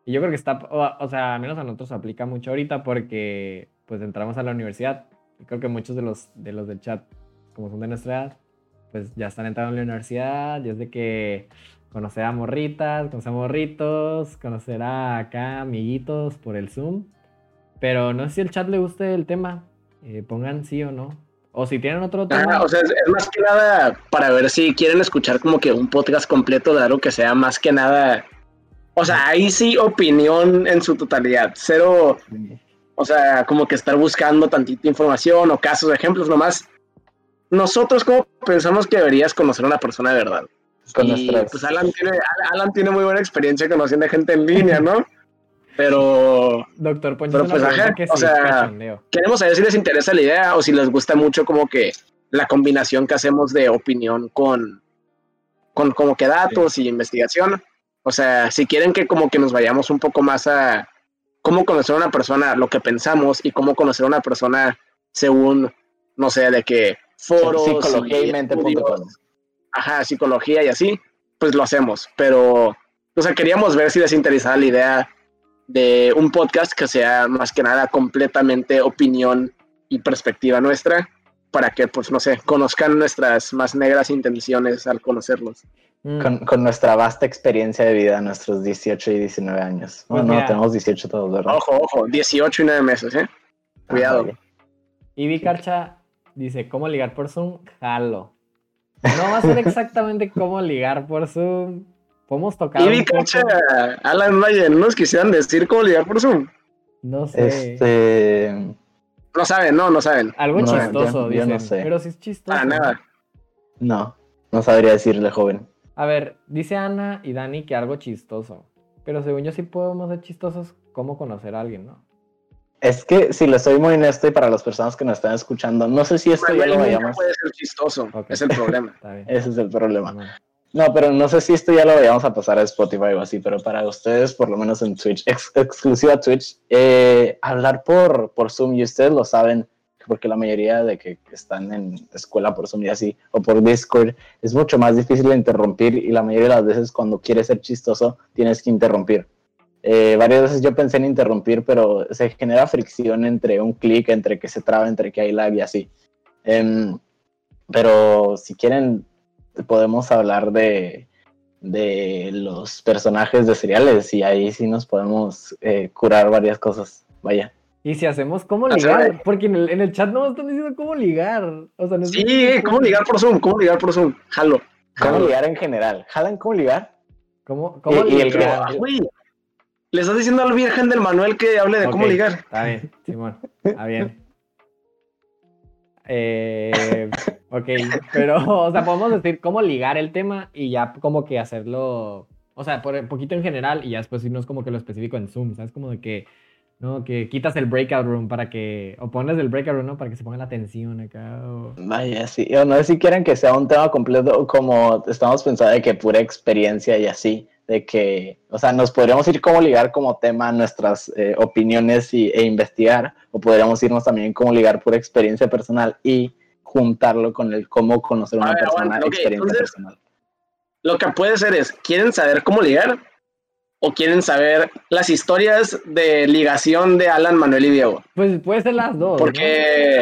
Y yo creo que está, o, o sea, al menos a nosotros aplica mucho ahorita porque pues entramos a la universidad. Y creo que muchos de los, de los del chat, como son de nuestra edad, pues ya están entrando a la universidad, y es de que conocer a morritas, conocer a morritos, conocer a acá amiguitos por el Zoom. Pero no sé si el chat le guste el tema. eh, pongan sí o no. O si tienen otro tema. Ajá, o sea, es, es más que nada para ver si quieren escuchar como que un podcast completo de algo que sea más que nada. O sea, ahí sí opinión en su totalidad. Cero, o sea, como que estar buscando tantita información o casos, ejemplos nomás. Nosotros como pensamos que deberías conocer a una persona de verdad. Con Y, nuestras- pues Alan tiene, Alan tiene muy buena experiencia conociendo gente en línea, ¿no? Pero Doctor Poncho Pero pues, ajá, que o sí, sea, queremos saber si les interesa la idea o si les gusta mucho como que la combinación que hacemos de opinión con, con como que datos y investigación. O sea, si quieren que como que nos vayamos un poco más a cómo conocer a una persona, lo que pensamos y cómo conocer a una persona según, no sé, de qué foros. Psicología y estudios, Ajá, psicología y así, pues lo hacemos. Pero, o sea, queríamos ver si les interesaba la idea de un podcast que sea más que nada completamente opinión y perspectiva nuestra para que, pues, no sé, conozcan nuestras más negras intenciones al conocerlos. Mm, Con, con nuestra vasta experiencia de vida, nuestros 18 y 19 años. Pues no, tenemos 18 todos, ¿verdad? Ojo, ojo, 18 y 9 meses, ¿eh? Cuidado. Ah, vale. Ivy Carcha dice, ¿cómo ligar por Zoom? Jalo. No va a ser exactamente cómo ligar por Zoom. Podemos tocar Y un vi poco. cacha, Alan Valle, ¿no nos quisieran decir cómo ligar por Zoom? No sé. Este. No saben, no, no saben. Algo no, chistoso, yo- yo no dicen. sé. Pero sí es chistoso. Para nada. No, no sabría decirle, joven. A ver, dice Ana y Dani que algo chistoso. Pero según yo sí podemos ser chistosos cómo conocer a alguien, ¿no? Es que si le soy muy honesto y para las personas que nos están escuchando, no sé si esto ya lo vayamos. puede ser chistoso, es el problema. Está bien. Ese es el problema. Bueno. No, pero no sé si esto ya lo vayamos a pasar a Spotify o así, pero para ustedes, por lo menos en Twitch, ex- exclusiva Twitch, eh, hablar por, por Zoom, y ustedes lo saben, porque la mayoría de que están en escuela por Zoom y así, o por Discord, es mucho más difícil interrumpir y la mayoría de las veces cuando quieres ser chistoso, tienes que interrumpir. Eh, varias veces yo pensé en interrumpir, pero se genera fricción entre un clic, entre que se traba, entre que hay lag y así. Em, pero si quieren, podemos hablar de, de los personajes de seriales y ahí sí nos podemos eh, curar varias cosas. Vaya. Y si hacemos cómo ligar, porque en el, en el chat no están diciendo cómo ligar. O sea, no Sí, ¿cómo ligar por Zoom? ¿Cómo ligar por Zoom? Jalo. ¿Cómo jalo. ligar en general? ¿Jalan cómo ligar? ¿Cómo, cómo Y- y el ligar? Güey, Le estás diciendo al virgen del Manuel que hable de cómo ligar. Está bien, Simón. Está bien. Eh, ok, pero, o sea, podemos decir cómo ligar el tema y ya como que hacerlo, o sea, por un poquito en general y ya después irnos como que lo específico en Zoom, ¿sabes? Como de que, No, que quitas el breakout room para que. O pones el breakout room, ¿no? Para que se ponga la tensión acá. o- Vaya, sí. O no sé si quieren que sea un tema completo como estamos pensando de que pura experiencia y así. De que, o sea, nos podríamos ir cómo ligar como tema nuestras eh, opiniones y, e investigar. O podríamos irnos también cómo ligar pura experiencia personal y juntarlo con el cómo conocer a una A ver, persona, experiencia entonces- personal. Lo que puede ser es, ¿quieren saber cómo ligar? ¿O quieren saber las historias de ligación de Alan, Manuel y Diego? Pues puede ser las dos. ¿no? Porque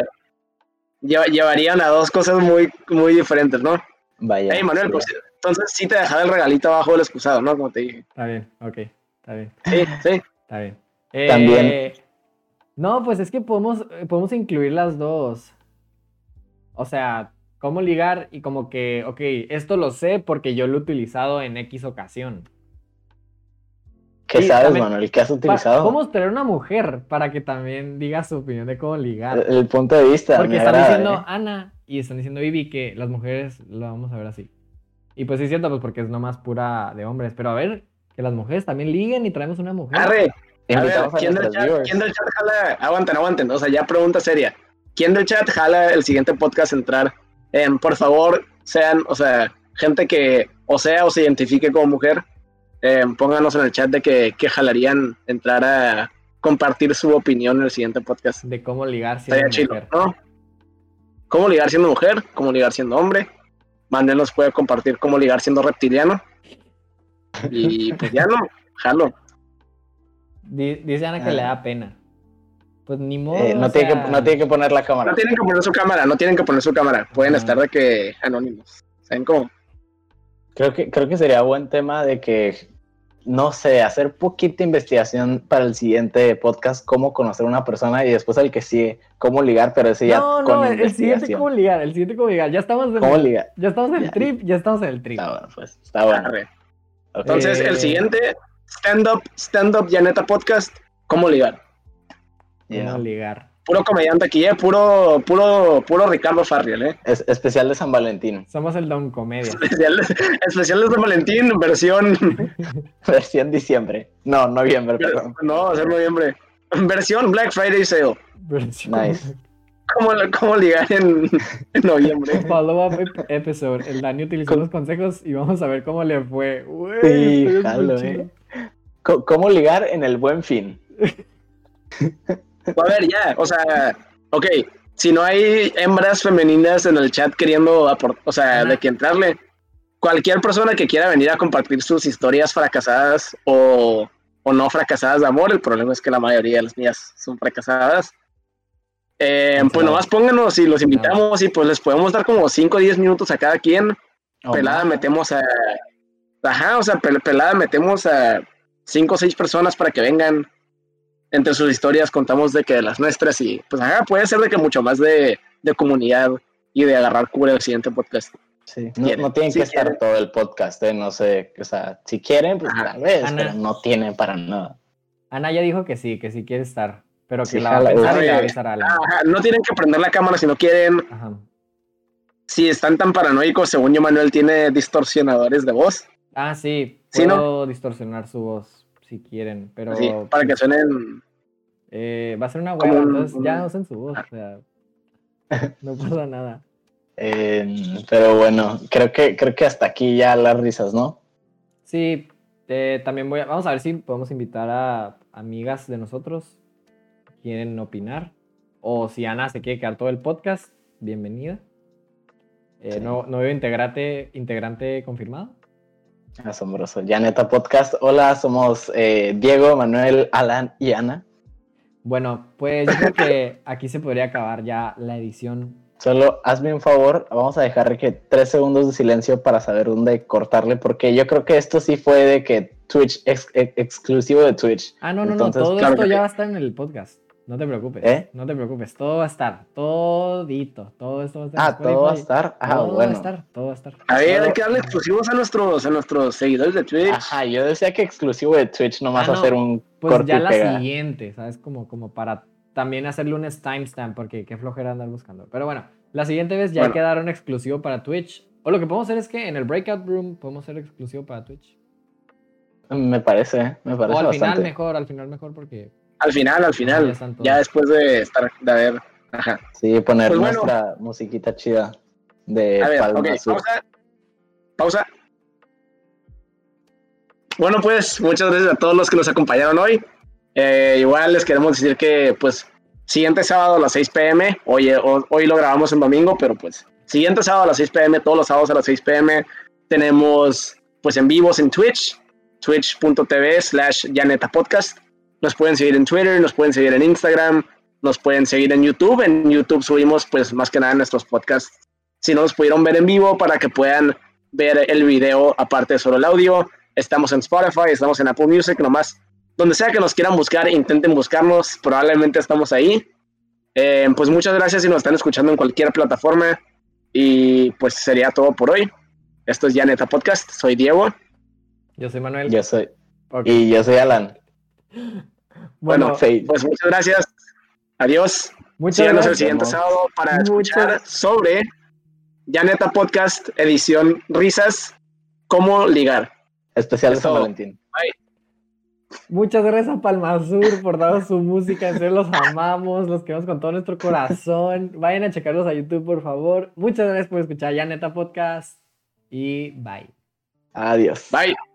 lleva- llevarían a dos cosas muy, muy diferentes, ¿no? Vaya. Hey, Manuel, pues entonces sí te dejaba el regalito abajo del excusado, ¿no? Como te dije. Está bien, ok. Está bien, Sí, sí. está bien. También- Eh, No, pues es que podemos, podemos incluir las dos. O sea, cómo ligar y como que, ok, esto lo sé porque yo lo he utilizado en X ocasión. ¿Qué sí, sabes, también- Manuel? ¿Qué has utilizado? Podemos traer una mujer para que también diga su opinión de cómo ligar. El, el punto de vista. Porque están agrada, diciendo ¿eh? Ana y están diciendo Vivi que las mujeres lo vamos a ver así. Y pues sí es cierto, pues porque es nomás pura de hombres. Pero a ver, que las mujeres también liguen y traemos una mujer. Arre, a ver, ¿quién del, chat, quién del chat jala? Aguanten, aguanten. O sea, ya pregunta seria. ¿Quién del chat jala el siguiente podcast entrar? Em, por favor, sean, o sea, gente que o sea o se identifique como mujer, em, pónganos en el chat de que, que jalarían entrar a compartir su opinión en el siguiente podcast. De cómo ligar siendo chido, mujer. ¿no? ¿Cómo ligar siendo mujer? ¿Cómo ligar siendo hombre? Manuel nos puede compartir cómo ligar siendo reptiliano. Y pues ya no, jalo. Di- Dice Ana que Ah. le da pena. Pues ni modo. Eh, no, o tiene sea, que, no tiene que poner la cámara. No tienen que poner su cámara, no tienen que poner su cámara. Pueden estar de que anónimos. ¿Saben cómo? Creo que, creo que sería buen tema de que, no sé, hacer poquita investigación para el siguiente podcast, cómo conocer a una persona y después al que sigue, cómo ligar, pero ese ya No, con no, el- el siguiente cómo ligar, el siguiente cómo ligar. Ya estamos en, ¿Cómo el, ligar? ya estamos en el trip, ya estamos en el trip. Está bueno, pues, está bueno. Entonces, Eh. el siguiente, stand up, stand up, Janeta Podcast, ¿cómo ligar? Cómo ligar. Puro comediante aquí, ¿eh? Puro, puro, puro Ricardo Farriel, ¿eh? Es- especial de San Valentín, Somos el Don Comedia. Especial, especial de San Valentín, versión, versión diciembre. No, noviembre, perdón. no, va a ser noviembre. Versión Black Friday Sale. Versión- Nice. ¿Cómo, cómo ligar en, en noviembre? Follow-up ep- episode. El Dani utilizó los consejos y vamos a ver cómo le fue. Güey, Sí, jalo, eh. ¿Cómo ligar en el buen fin? A ver, ya, o sea, ok, si no hay hembras femeninas en el chat queriendo aportar, o sea, Ajá. de que entrarle, cualquier persona que quiera venir a compartir sus historias fracasadas o, o no fracasadas de amor, el problema es que la mayoría de las mías son fracasadas. Eh, pues nomás pónganos y los invitamos y pues les podemos dar como 5 o 10 minutos a cada quien. Oh, pelada man. metemos a... Ajá, o sea, pel- pelada metemos a 5 o 6 personas para que vengan. Entre sus historias contamos de que de las nuestras y pues ajá, puede ser de que mucho más de, de comunidad y de agarrar cura el siguiente podcast. Sí, no, tienen sí que estar todo el podcast, ¿eh? No sé, o sea, si quieren, pues Ajá. tal vez, Ana. pero no tienen para nada. Ana ya dijo que sí, que sí quiere estar. Pero que Sí, la va a pensar y le va a avisar a Alan. Ajá, no tienen que prender la cámara si no quieren. Ajá. Si están tan paranoicos, según yo, Manuel tiene distorsionadores de voz. Ah, sí. Sí, ¿no? Puedo distorsionar su voz si quieren. Pero para que suenen. eh, va a ser una hueva, un- entonces ya un- usen su voz. O sea, no pasa nada. Eh, pero bueno, creo que, creo que hasta aquí ya las risas, ¿no? Sí, eh, también voy a. Vamos a ver si podemos invitar a amigas de nosotros. Quieren opinar. O si Ana se quiere quedar todo el podcast, bienvenida. Eh, Sí. nuevo, nuevo integrante, integrante confirmado. Asombroso. Ya neta podcast. Hola, somos eh, Diego, Manuel, Alan y Ana. Bueno, pues yo creo que aquí se podría acabar ya la edición. Solo hazme un favor, vamos a dejar que tres segundos de silencio para saber dónde cortarle, porque yo creo que esto sí fue de que Twitch, ex- ex- exclusivo de Twitch. Ah, no, no, Entonces, no, todo claro esto que ya va a estar en el podcast. No te preocupes. ¿Eh? No te preocupes, todo va a estar. Todito. Todo esto va a estar. Ah, todo va a estar. Ah, todo va a estar, todo va a estar. A ver, hay que darle exclusivos a nuestros, a nuestros seguidores de Twitch. Ajá, yo decía que exclusivo de Twitch, nomás Ah, no. hacer un Pues corte ya y la pega. siguiente, ¿sabes? Como, como para también hacerle un timestamp, porque qué flojera andar buscando. Pero bueno, la siguiente vez ya Bueno. quedará un exclusivo para Twitch. O lo que podemos hacer es que en el breakout room podemos hacer exclusivo para Twitch. Me parece, me parece O al final mejor, al final mejor, porque Al final, al final. ya después de estar, de haber. Ajá. Sí, poner Pues bueno. nuestra musiquita chida de A ver, Palma ok, Sur. pausa. Pausa. Bueno, pues muchas gracias a todos los que nos acompañaron hoy. Eh, igual les queremos decir que, pues, siguiente sábado a las 6 pm, hoy, ho- hoy lo grabamos en domingo, pero pues, siguiente sábado a las 6 pm, todos los sábados a las 6 pm, tenemos, pues, en vivos en Twitch, twitch.tv slash Yaneta Podcast. Nos pueden seguir en Twitter, nos pueden seguir en Instagram, nos pueden seguir en YouTube. En YouTube subimos, pues, más que nada nuestros podcasts si no nos pudieron ver en vivo para que puedan ver el video aparte de solo el audio. Estamos en Spotify, estamos en Apple Music, nomás donde sea que nos quieran buscar, intenten buscarnos, probablemente estamos ahí. Eh, pues muchas gracias si nos están escuchando en cualquier plataforma y pues sería todo por hoy. Esto es Ya Neta Podcast, soy Diego. Yo soy Manuel. Yo soy. Y yo soy Alan. Bueno, pues muchas gracias. Adiós. muchas Síganos el gracias. siguiente Nos sábado para Muchas- escuchar sobre Ya Neta Podcast, edición Risas, cómo ligar. Especial de San. Valentín. Muchas gracias a Palma Sur por darnos su música. En serio, los amamos, los queremos con todo nuestro corazón. Vayan a checarlos a YouTube, por favor. Muchas gracias por escuchar Ya Neta Podcast. Y bye. Adiós. Bye.